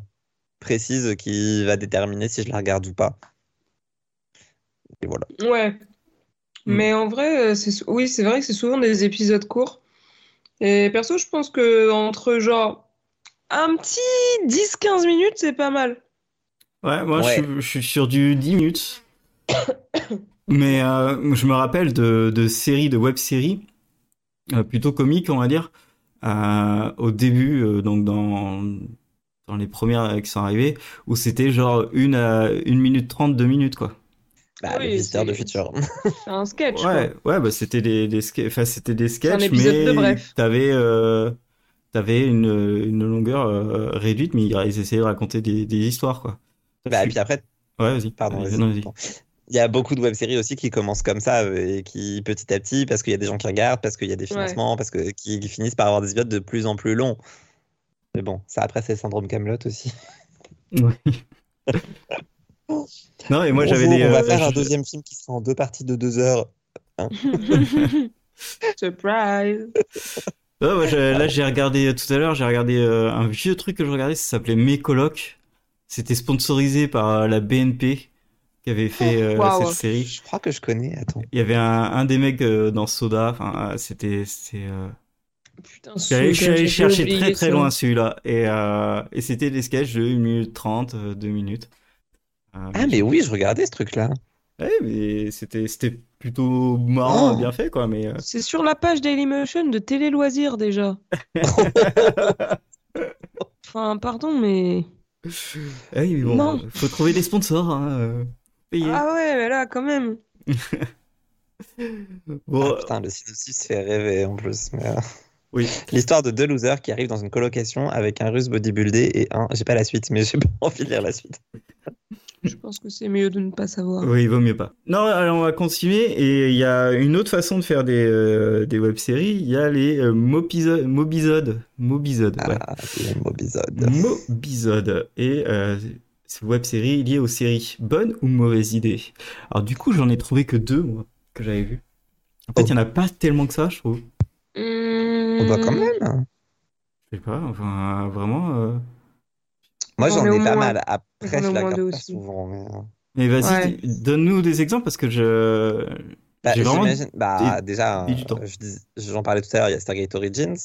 précise qui va déterminer si je la regarde ou pas. Et voilà. Ouais. Mm. Mais en vrai, euh, oui, c'est vrai que c'est souvent des épisodes courts. Et perso, je pense que entre genre un petit 10-15 minutes, c'est pas mal. Ouais, moi Ouais. Je, suis, je suis sur du 10 minutes. Mais euh, je me rappelle de, de séries, de web-séries, euh, plutôt comiques, on va dire, euh, au début, euh, donc dans, dans les premières qui sont arrivées, où c'était genre une, euh, une minute 30, deux minutes, quoi. Bah, Oui, le visiteur de futur. C'est un sketch, quoi. Ouais, ouais, bah c'était des, des, ske- enfin, c'était des sketchs, épisode mais de Bref. t'avais, euh, t'avais une, une longueur euh, réduite, mais ils essayaient de raconter des, des histoires, quoi. Bah, et puis après, Ouais, vas-y. pardon, Vas-y. Il y a beaucoup de web-séries aussi qui commencent comme ça euh, et qui petit à petit, parce qu'il y a des gens qui regardent, parce qu'il y a des financements, parce que qui finissent par avoir des épisodes de plus en plus longs. Mais bon, ça après c'est le syndrome Camelot aussi. Oui. non, et moi j'avais des. On va euh, faire un deuxième film qui sera en deux parties de deux heures. Surprise. Ouais, ouais, je- là j'ai regardé euh, tout à l'heure, j'ai regardé euh, un vieux truc que je regardais, ça s'appelait Mes colocs. C'était sponsorisé par euh, la BNP qui avait fait euh, Waouh. cette série. Je crois que je connais. Attends. Il y avait un, un des mecs euh, dans Soda, enfin c'était Putain, je suis allé- je suis allé chercher très très ça. loin celui-là et euh, et c'était des sketchs de 1 minute 30, 2 minutes. Euh, Ah mais oui, je regardais ce truc-là. Ouais, mais c'était c'était plutôt marrant, Oh. bien fait quoi, mais euh, C'est sur la page Dailymotion de Télé Loisirs déjà. Enfin, pardon, mais. Ah oui, mais bon, Non. faut trouver des sponsors, hein, euh, payer. Ah ouais, mais là, quand même. Bon, Ah, putain, le synopsis fait rêver en plus. mais, euh, oui. L'histoire de deux losers qui arrivent dans une colocation avec un russe bodybuildé et un. J'ai pas la suite, mais j'ai pas envie de lire la suite. Je pense que c'est mieux de ne pas savoir. Oui, il vaut mieux pas. Non, alors on va continuer. Et il y a une autre façon de faire des, euh, des web-séries. Il y a les euh, mobiso- mobisodes. Mobisodes, ouais. Ah, c'est le mobisode. Mobisodes. Et euh, c'est une web-série liée aux séries. Bonne ou mauvaise idée? Alors du coup, j'en ai trouvé que deux, moi, que j'avais vu. En fait, il Oh. y en a pas tellement que ça, je trouve. On doit quand Mmh. même. Je sais pas, enfin, vraiment... Moi, J'en ai pas mal. Après, je la regarde pas souvent. Mais... Mais vas-y, donne-nous des exemples parce que je... Bah, J'ai vraiment j'imagine- bah, déjà, dis- j'en parlais tout à l'heure, il y a Stargate Origins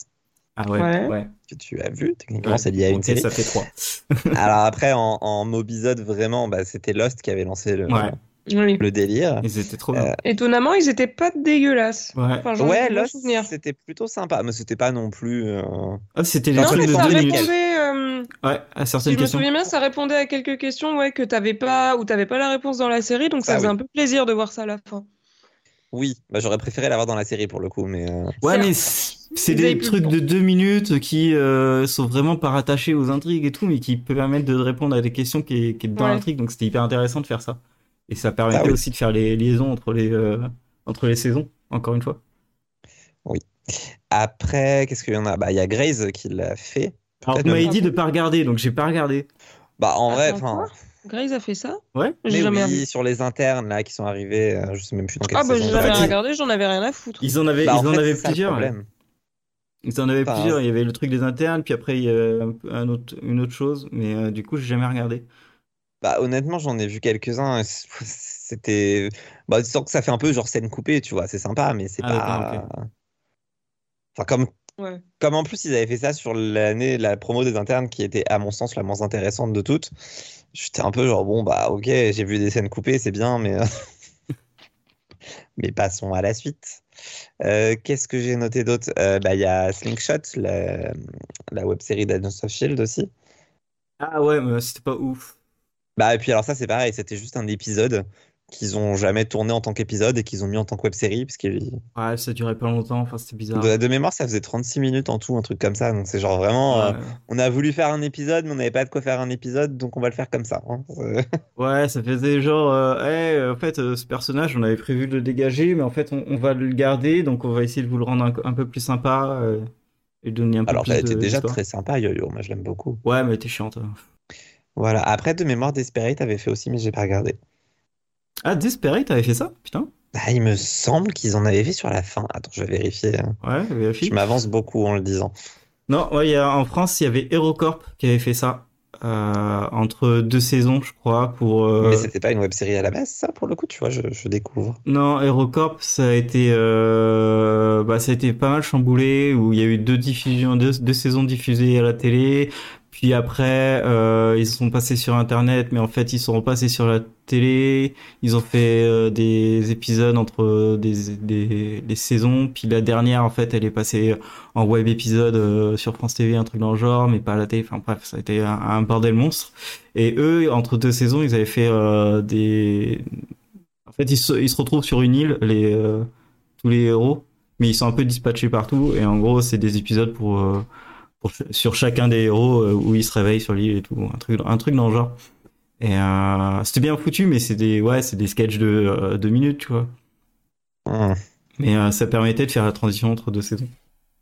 Ah ouais, Ouais. ouais. que tu as vu. Techniquement, Ouais. c'est lié à une série. ça fait trois. Alors après, en, en mobisode, vraiment, bah, c'était Lost qui avait lancé le, Ouais. Oui. le délire. Ils étaient trop bien. Euh, Étonnamment, ils étaient pas dégueulasses. Ouais. Enfin, Ouais, c'était plutôt sympa, mais c'était pas non plus. euh, Ah, c'était les Non, trucs mais de ça deux minutes. répondait. euh, Ouais, à Si certaines je me questions. souviens bien, ça répondait à quelques questions ouais, que t'avais pas ou t'avais pas la réponse dans la série, donc ça Ah faisait oui. un peu plaisir de voir ça à la fin. Oui, bah, j'aurais préféré l'avoir dans la série pour le coup, mais. euh, Ouais, mais c'est des trucs de deux minutes qui euh, sont vraiment pas rattachés aux intrigues et tout, mais qui peuvent permettre de répondre à des questions qui est, qui est dans Ouais. l'intrigue. Donc c'était hyper intéressant de faire ça. Et ça permettait Ah oui. aussi de faire les liaisons entre les, euh, entre les saisons, encore une fois. Après, qu'est-ce qu'il y en a? Bah, il y a Graze qui l'a fait. Alors, m'avais même- dit de pas regarder, donc j'ai pas regardé. Bah, en vrai, enfin. Grace a fait ça? Ouais. J'ai Mais jamais oui, regardé. sur les internes là qui sont arrivés, euh, je sais même plus dans quelle Ah bah j'ai jamais regardé, j'en avais rien à foutre. Ils en avaient, Bah, ils en fait, avaient ça plusieurs. Ils en avaient Enfin, plusieurs. Il y avait le truc des internes, puis après il y a un, un autre, une autre chose, mais euh, du coup j'ai jamais regardé. Bah, honnêtement, j'en ai vu quelques-uns. C'était. Bah, tu sens que ça fait un peu genre scène coupée, tu vois, c'est sympa, mais c'est Ah, pas. Enfin, comme, Ouais. comme en plus ils avaient fait ça sur l'année, la promo des internes qui était, à mon sens, la moins intéressante de toutes, j'étais un peu genre, bon, bah, ok, j'ai vu des scènes coupées, c'est bien, mais. mais passons à la suite. Euh, Qu'est-ce que j'ai noté d'autre? Euh, Bah, il y a Slingshot, la, la web série d'Agents of Shield aussi. Ah ouais, mais c'était pas ouf. Bah, et puis alors ça, c'est pareil, c'était juste un épisode qu'ils ont jamais tourné en tant qu'épisode et qu'ils ont mis en tant que web série, parce que Ouais, ça durait pas longtemps. Enfin, c'était bizarre. de, de mémoire, ça faisait 36 minutes en tout, un truc comme ça. Donc c'est genre vraiment, euh, on a voulu faire un épisode, mais on n'avait pas de quoi faire un épisode, donc on va le faire comme ça. hein. Ouais, ça faisait genre, euh, hey, euh, en fait, euh, ce personnage, on avait prévu de le dégager, mais en fait, on, on va le garder, donc on va essayer de vous le rendre un, un peu plus sympa et donner un peu Alors plus ça a été de- déjà très sympa, Yo-Yo, moi je l'aime beaucoup. Ouais, mais t'es chiante. hein. Voilà, après de mémoire, Desperate avait fait aussi, mais j'ai pas regardé. Ah, Desperate, t'avais fait ça? Putain. Bah, il me semble qu'ils en avaient fait sur la fin. Attends, je vais vérifier. hein. Ouais, vérifie. Je m'avance beaucoup en le disant. Non, ouais, il y a, en France, il y avait HeroCorp qui avait fait ça euh, entre deux saisons, je crois, pour. euh, Mais c'était pas une web série à la base, ça, pour le coup, tu vois, je, je découvre. Non, HeroCorp, ça a été, euh, bah, ça a été pas mal chamboulé, où il y a eu deux diffusions, deux, deux saisons diffusées à la télé. Puis après, euh, ils sont passés sur Internet, mais en fait, ils sont repassés sur la télé. Ils ont fait euh, des épisodes entre des, des, des saisons. Puis la dernière, en fait, elle est passée en web épisode euh, sur France TV, un truc dans le genre, mais pas à la télé. Enfin bref, ça a été un, un bordel monstre. Et eux, entre deux saisons, ils avaient fait euh, des... En fait, ils se, ils se retrouvent sur une île, les, tous les héros, mais ils sont un peu dispatchés partout. Et en gros, c'est des épisodes pour, pour sur chacun des héros euh, où ils se réveillent sur l'île et tout, un truc, un truc dans le genre. Et euh, c'était bien foutu, mais c'est des, ouais, c'est des sketchs de euh, deux minutes, tu vois. Hmm. Mais euh, ça permettait de faire la transition entre deux saisons.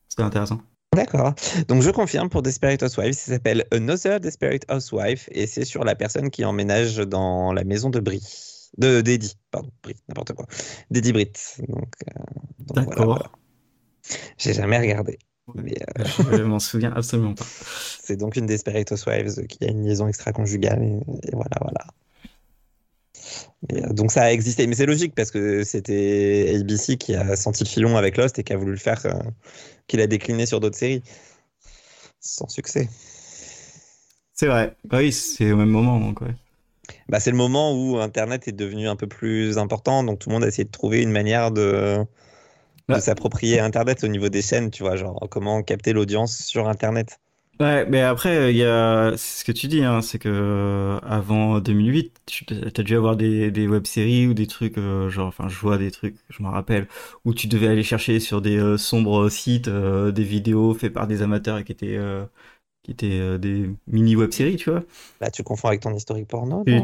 C'était intéressant. D'accord. Donc je confirme pour Desperate Housewives, ça s'appelle Another Desperate Housewife et c'est sur la personne qui emménage dans la maison de Brie. De d'Eddie, pardon, Brie, n'importe quoi. d'Eddie Britt. Donc, euh, donc voilà, D'accord. voilà. J'ai jamais regardé. Mais euh, Je m'en souviens absolument pas. c'est donc une Desperate Housewives qui a une liaison extra-conjugale et, et voilà, voilà. Et, euh, donc ça a existé, mais c'est logique parce que c'était ABC qui a senti le filon avec Lost et qui a voulu le faire, euh, qu'il a décliné sur d'autres séries. Sans succès. C'est vrai. Bah oui, c'est au même moment, donc ouais. Bah, c'est le moment où Internet est devenu un peu plus important, donc tout le monde a essayé de trouver une manière de, de Bah. s'approprier Internet au niveau des chaînes, tu vois, genre comment capter l'audience sur Internet. Ouais, mais après, il y a c'est ce que tu dis, hein, c'est que euh, avant 2008, tu as dû avoir des, des web-séries ou des trucs, euh, genre, enfin, je vois des trucs, je me rappelle, où tu devais aller chercher sur des euh, sombres sites euh, des vidéos faites par des amateurs et qui étaient, qui étaient euh, des mini web-séries, tu vois. Là, tu confonds avec ton historique porno, non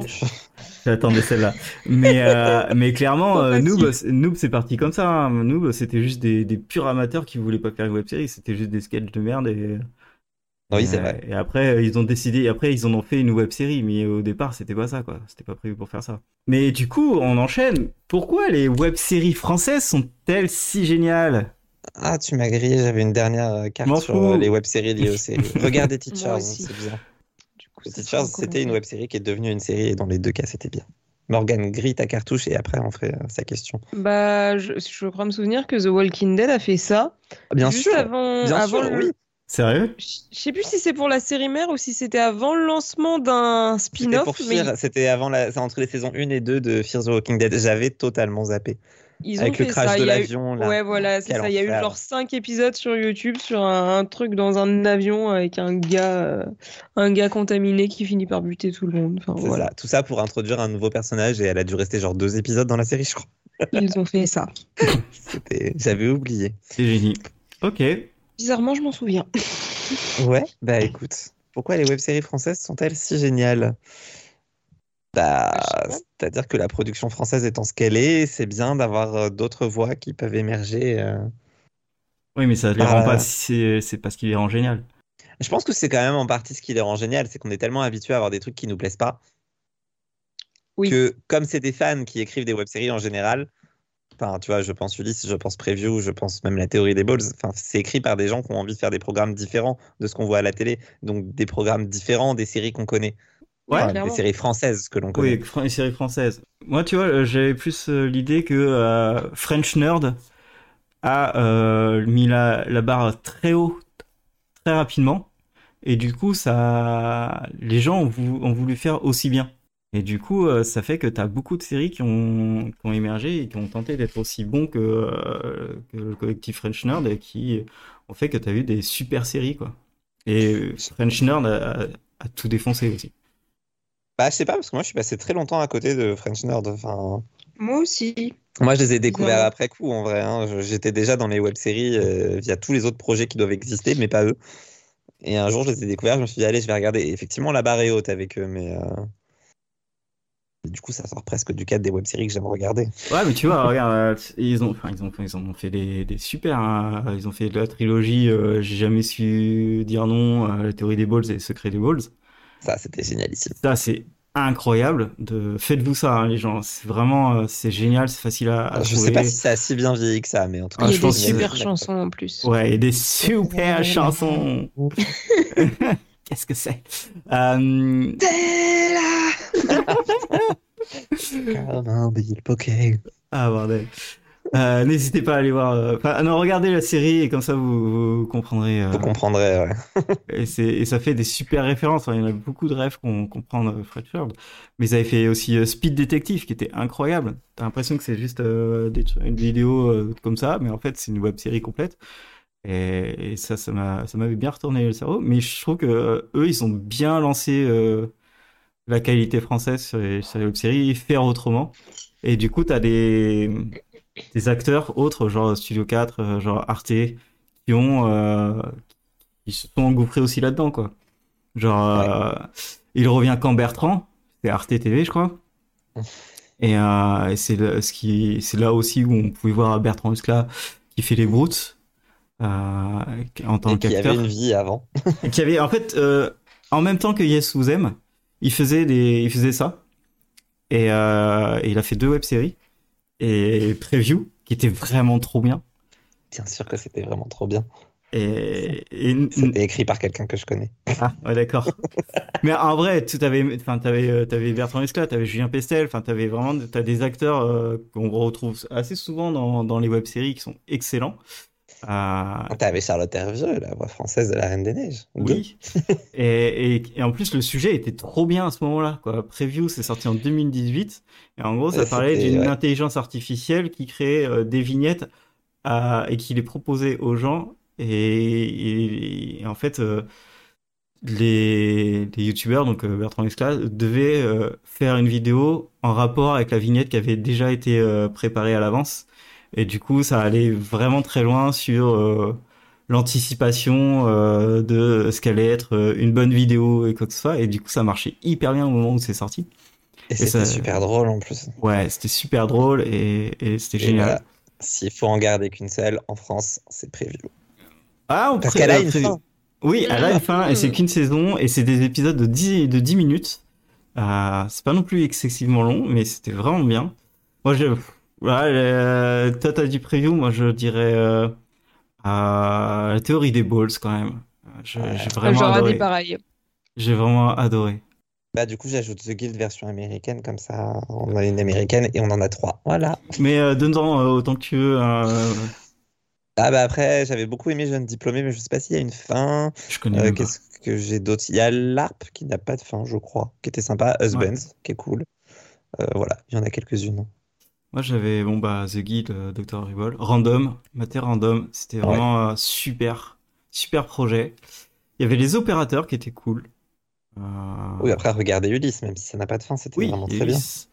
J'attendais celle-là. Mais, euh, mais clairement, euh. Noob, c'est- Noob, c'est parti comme ça. hein. Noob, c'était juste des, des purs amateurs qui voulaient pas faire une web-série, c'était juste des sketchs de merde et. Oui, c'est vrai. Et après, ils ont décidé, après, ils en ont fait une web série, mais au départ, c'était pas ça, quoi. C'était pas prévu pour faire ça. Mais du coup, on enchaîne. Pourquoi les web séries françaises sont-elles si géniales? Ah, tu m'as grillé, j'avais une dernière euh, M'en carte sur euh, les web-séries liées aux séries. Regardez Teachers, c'est bien. Du coup, Teachers, c'était une web-série qui est devenue une série et dans les deux cas, c'était bien. Morgan, grille ta cartouche et après, on ferait euh, sa question. Bah, je, je crois me souvenir que The Walking Dead a fait ça. Bien juste sûr, avant, bien avant sûr, le- oui. Sérieux? Je sais plus si c'est pour la série mère ou si c'était avant le lancement d'un C'était spin-off, pour mais Fear, c'était avant la, entre les saisons 1 et 2 de Fear the Walking Dead. J'avais totalement zappé. Ils ont Avec le fait crash ça. de Il y a eu- l'avion. Ouais, voilà, c'est ça. Il y a eu genre 5 épisodes sur YouTube sur un, un truc dans un avion avec un gars, euh, un gars contaminé qui finit par buter tout le monde. Enfin, voilà. ça. Tout ça pour introduire un nouveau personnage et elle a dû rester genre deux épisodes dans la série, je crois. Ils ont fait ça. C'était... J'avais oublié. C'est génie. Ok. Bizarrement, je m'en souviens. Ouais, bah écoute, pourquoi les web-séries françaises sont-elles si géniales? Bah, Ah, c'est-à-dire que la production française étant ce qu'elle est, c'est bien d'avoir euh, d'autres voix qui peuvent émerger. euh. Oui, mais ça les Ah. rend pas, c'est c'est parce qu'il les rend génial. Je pense que c'est quand même en partie ce qui les rend géniales, c'est qu'on est tellement habitué à avoir des trucs qui nous plaisent pas Oui. que comme c'est des fans qui écrivent des web-séries en général, enfin tu vois, je pense Ulysse, je pense Preview, je pense même la théorie des balls, enfin c'est écrit par des gens qui ont envie de faire des programmes différents de ce qu'on voit à la télé, donc des programmes différents des séries qu'on connaît, Ouais, Enfin, des séries françaises que l'on connaît. Oui, fran- une série française. Moi, tu vois, euh, j'avais plus euh, l'idée que euh, French Nerd a euh, mis la, la barre très haut, très rapidement. Et du coup, ça, les gens ont, vou- ont voulu faire aussi bien. Et du coup, ça fait que tu as beaucoup de séries qui ont, qui ont émergé et qui ont tenté d'être aussi bons que, euh, que le collectif French Nerd et qui ont fait que tu as eu des super séries, quoi. Et French Nerd a, a- a tout défoncé aussi. Bah je sais pas, parce que moi je suis passé très longtemps à côté de French Nerd, enfin... Moi aussi. Moi, je les ai découverts après coup, en vrai. hein. J'étais déjà dans les web-séries euh, via tous les autres projets qui doivent exister, mais pas eux. Et un jour, je les ai découverts, je me suis dit, allez, je vais regarder. Et effectivement, la barre est haute avec eux, mais euh, et du coup, ça sort presque du cadre des web-séries que j'aime regarder. Ouais, mais tu vois, regarde, euh, ils ont, ils ont, ils en ont fait des, des super. hein. Ils ont fait de la trilogie. euh, J'ai jamais su dire non. euh, la théorie des balls et le secret des balls. Ça, c'était génialissime. Ça, c'est incroyable. De faites-vous ça, hein, les gens. C'est vraiment, euh, c'est génial, c'est facile à, à je trouver. sais pas si ça a si bien vieilli que ça, mais en tout cas, Ah, Il y a des super chansons en plus. Ouais, et des super chansons. Qu'est-ce que c'est? Euh, Comme un Bill Pocket. Ah bordel. Euh, N'hésitez pas à aller voir. euh, Enfin, non, regardez la série et comme ça vous, vous comprendrez. euh, Vous comprendrez, ouais. Et, et ça fait des super références. Enfin, il y en a beaucoup de rêves qu'on comprend de Fred Ford. Mais ils avaient fait aussi euh, Speed Detective qui était incroyable. T'as l'impression que c'est juste euh, des- une vidéo euh, comme ça, mais en fait c'est une web série complète. Et, et ça, ça m'a, ça m'avait bien retourné le cerveau. Mais je trouve que euh, eux, ils ont bien lancé euh, la qualité française sur les, sur les web séries, faire autrement. Et du coup, t'as des, des acteurs autres, genre Studio 4, euh, genre Arte, qui ont, euh, ils se sont engouffrés aussi là-dedans, quoi. Genre, euh, il revient quand Bertrand, c'est Arte TV, je crois. Et, euh, et c'est le- ce qui, c'est là aussi où on pouvait voir Bertrand Huskla qui fait les brutes en tant Et qui avait qu'acteur. une vie avant. Qui avait, en fait, en même temps que Yes vous aime, il faisait des, il faisait ça. Et, et il a fait deux web-séries et Preview qui était vraiment trop bien. Bien sûr que c'était vraiment trop bien. Et, et C'était écrit par quelqu'un que je connais. ah ouais d'accord. Mais en vrai, tu avais, enfin t'avais, euh, t'avais Bertrand Esclat, t'avais Julien Pestel, enfin t'avais vraiment, des acteurs euh, qu'on retrouve assez souvent dans, dans les web-séries qui sont excellents. Euh, T'avais Charlotte Hervieux, la voix française de la Reine des Neiges. Oui. et, et, et en plus, le sujet était trop bien à ce moment-là. Preview, c'est sorti en 2018. Et en gros, ça Ouais, parlait d'une ouais. intelligence artificielle qui créait euh, des vignettes à- et qui les proposait aux gens. Et, en fait, euh, les, les youtubeurs, donc euh, Bertrand Esclat, devaient euh, faire une vidéo en rapport avec la vignette qui avait déjà été euh, préparée à l'avance. Et du coup, ça allait vraiment très loin sur euh, l'anticipation euh, de ce qu'allait être euh, une bonne vidéo et quoi que ce soit. Et du coup, ça marchait hyper bien au moment où c'est sorti. Et c'était ça- super drôle en plus. Ouais, c'était super drôle et, et c'était génial. voilà. S'il faut en garder qu'une seule, en France, c'est Preview. Ah, on Parce pré- qu'elle a une fin. Oui, elle a une fin et c'est qu'une saison et c'est des épisodes de 10, de 10 minutes. Euh, c'est pas non plus excessivement long, mais c'était vraiment bien. Moi, je, voilà, euh, toi t'as dit preview, moi je dirais euh, euh, la théorie des balls quand même. Euh, Ouais. J'ai vraiment J'aurais adoré. dit pareil. J'ai vraiment adoré. Bah, du coup, j'ajoute The Guild version américaine, comme ça, on a une américaine et on en a trois. Voilà. Mais euh, donne-en euh, autant que tu veux. euh, Ah, bah après, j'avais beaucoup aimé Jeune Diplômé, mais je sais pas s'il y a une fin. je connais Euh, qu'est-ce que j'ai d'autre? Il y a l'ARP qui n'a pas de fin, je crois, qui était sympa. Husbands, qui est cool. Euh, voilà, il y en a quelques-unes. Moi j'avais bon bah The Guide, euh, Dr. Ribol, Random, Maté Random, c'était Ouais. vraiment euh, super, super projet. Il y avait les opérateurs qui étaient cool. Euh, Oui, après, regardez Ulysse, même si ça n'a pas de fin, c'était oui, vraiment très a bien. Ulysse.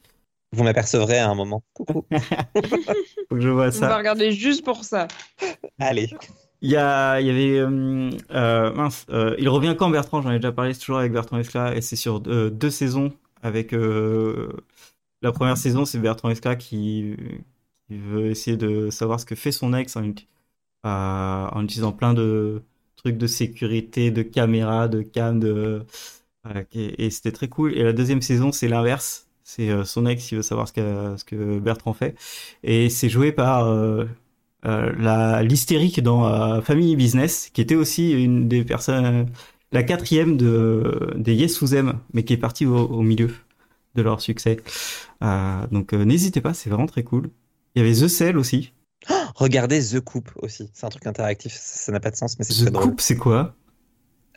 Vous m'apercevrez à un moment. Coucou. Faut que je vois On va ça. regarder juste pour ça. Allez. Il y a, il y avait euh, euh, mince, euh, il revient quand Bertrand, j'en ai déjà parlé, c'est toujours avec Bertrand Esclat et c'est sur euh, deux saisons avec euh, la première saison, c'est Bertrand Esclat qui, veut essayer de savoir ce que fait son ex en, euh, utilisant plein de trucs de sécurité, de caméras, de cam, de euh, et, c'était très cool. Et la deuxième saison, c'est l'inverse. C'est euh, son ex qui veut savoir ce que, Bertrand fait. Et c'est joué par euh, euh, l'hystérique dans Family Business, qui était aussi une des personnes, la quatrième de des Yes Who Them, mais qui est partie au milieu de leur succès. Euh, donc euh, n'hésitez pas, c'est vraiment très cool. Il y avait The Cell aussi. Regardez The Coupe aussi. C'est un truc interactif. Ça n'a pas de sens, mais c'est The. Coupe, c'est quoi?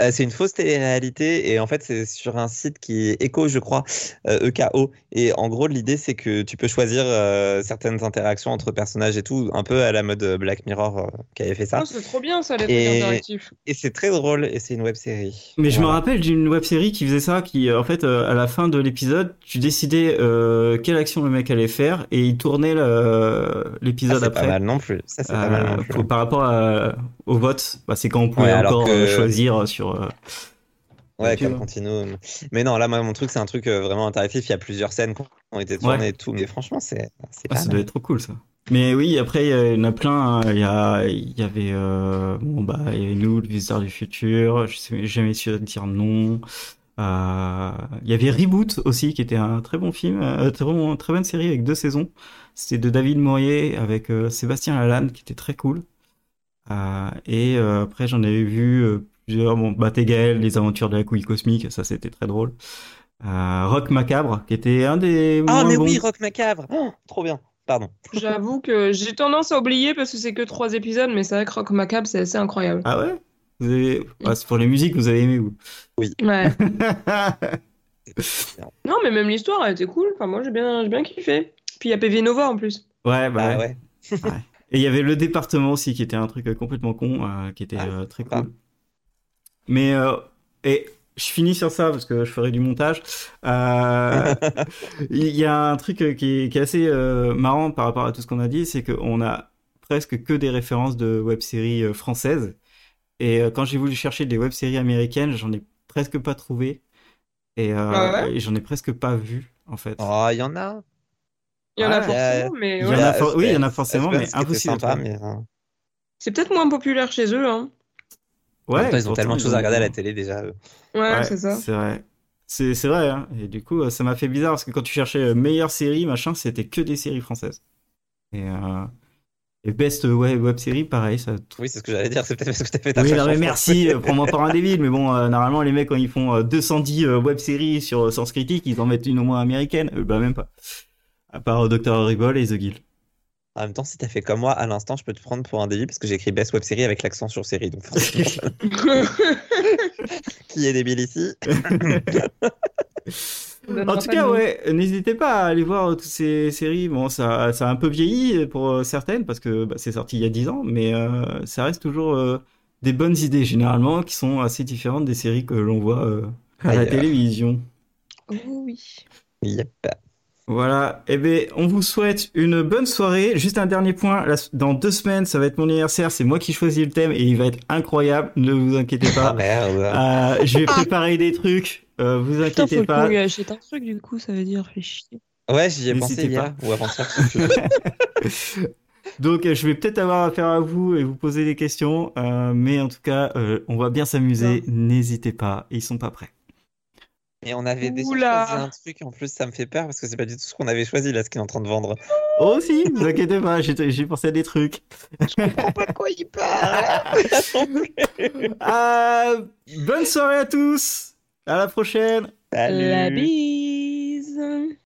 Euh, c'est une fausse télé-réalité et en fait c'est sur un site qui est Echo je crois, euh, EKO et en gros l'idée c'est que tu peux choisir euh, certaines interactions entre personnages et tout, un peu à la mode Black Mirror euh, qui avait fait ça. Oh, c'est trop bien ça, les Et- interactifs. Et c'est très drôle et c'est une web série. Mais je me rappelle d'une web série qui faisait ça, qui euh, en fait euh, à la fin de l'épisode, tu décidais euh, quelle action le mec allait faire et il tournait l'épisode c'est après. pas mal non plus. Ça c'est pas mal Euh, non plus. pour- par rapport à- au vote, bah, c'est quand on pouvait Ouais, encore que- euh, choisir sur. Euh, Ouais, comme vois. Continuum. Mais non, là, moi, mon truc, c'est un truc euh, vraiment interactif. Il y a plusieurs scènes qui ont été tournées Ouais. et tout. Mais franchement, c'est Ah, ça doit être trop cool ça. Mais oui, après il y en a plein. hein. Il y a, il y avait, euh, bon bah, il y avait nous, le visiteur du futur. Je sais jamais su dire non. Euh, il y avait Reboot aussi, qui était un très bon film, euh, très bon, très bonne série avec deux saisons. C'était de David Mourier avec Sébastien Lalanne, qui était très cool. Et après j'en avais vu plusieurs. Bon, Batégaël, Les Aventures de la couille cosmique, ça c'était très drôle. Euh, Rock Macabre, qui était un des Ah, moins mais bons. oui, Rock Macabre. Oh, trop bien. Pardon. J'avoue que j'ai tendance à oublier parce que c'est que trois épisodes, mais c'est vrai que Rock Macabre, c'est assez incroyable. Ah ouais? Vous avez... ah, C'est pour les musiques, vous avez aimé vous? Ouais. Non, mais même l'histoire, elle était cool. Enfin, moi, j'ai bien, j'ai bien kiffé. Puis il y a PV Nova en plus. Ouais, bah Ah ouais. ouais. Et il y avait le département aussi, qui était un truc complètement con, euh, qui était Ah, euh, très cool. Mais, euh, et je finis sur ça, parce que je ferai du montage. Euh, Il y a un truc euh, qui est, qui est assez euh, marrant par rapport à tout ce qu'on a dit, c'est qu'on a presque que des références de web-séries françaises. Et euh, quand j'ai voulu chercher des web-séries américaines, j'en ai presque pas trouvé. Et, euh, Ah ouais? et j'en ai presque pas vu, en fait. Oh, il y en a. Il y en a forcément, mais oui, il y en a forcément, mais impossible mais, euh, c'est peut-être moins populaire chez eux. Hein. Temps, ils ont tellement de choses à regarder à la télé déjà. eux. Ouais, Ouais, c'est ça. C'est vrai. C'est c'est vrai, hein. Et du coup, euh, ça m'a fait bizarre parce que quand tu cherchais euh, meilleure série, machin, c'était que des séries françaises. Et, euh, et best web, web série, pareil, ça. Oui, c'est ce que j'allais dire. C'est peut-être parce que t'as fait ta Oui, non, mais merci, euh, prends-moi pour un débile, mais bon, euh, normalement, les mecs, quand ils font euh, 210 euh, web séries sur euh, Sens Critique, ils en mettent une au moins américaine. Euh, bah, même pas. À part euh, Dr. Horrible et The Guild. En même temps, si t'as fait comme moi, à l'instant, je peux te prendre pour un débile parce que j'ai écrit Best Web Série avec l'accent sur série. Donc, qui est débile ici? En tout cas, ouais, n'hésitez pas à aller voir toutes ces séries. Bon, ça, ça a un peu vieilli pour euh, certaines parce que bah, c'est sorti il y a 10 ans, mais euh, ça reste toujours euh, des bonnes idées généralement qui sont assez différentes des séries que l'on voit euh, à la télévision. Oh oui. Yep. Voilà, eh ben, on vous souhaite une bonne soirée. Juste un dernier point, dans deux semaines, ça va être mon anniversaire, c'est moi qui choisis le thème et il va être incroyable, ne vous inquiétez Ah pas. merde. Euh, je vais préparer des trucs, euh, vous Putain, faut inquiétez que pas. achètes un truc, du coup, ça veut dire, fais chier. Ouais, j'y ai N'hésitez pensé hier ou avant-hier. Donc, euh, je vais peut-être avoir affaire à vous et vous poser des questions, euh, mais en tout cas, euh, on va bien s'amuser. N'hésitez pas, ils sont pas prêts. Et on avait déjà Oula. choisi un truc, en plus, ça me fait peur parce que c'est pas du tout ce qu'on avait choisi là, ce qu'il est en train de vendre. Oh si, vous inquiétez pas, j'ai j'ai pensé à des trucs. comprends pas de quoi il parle. Euh, bonne soirée à tous, à la prochaine. Salut. La bise.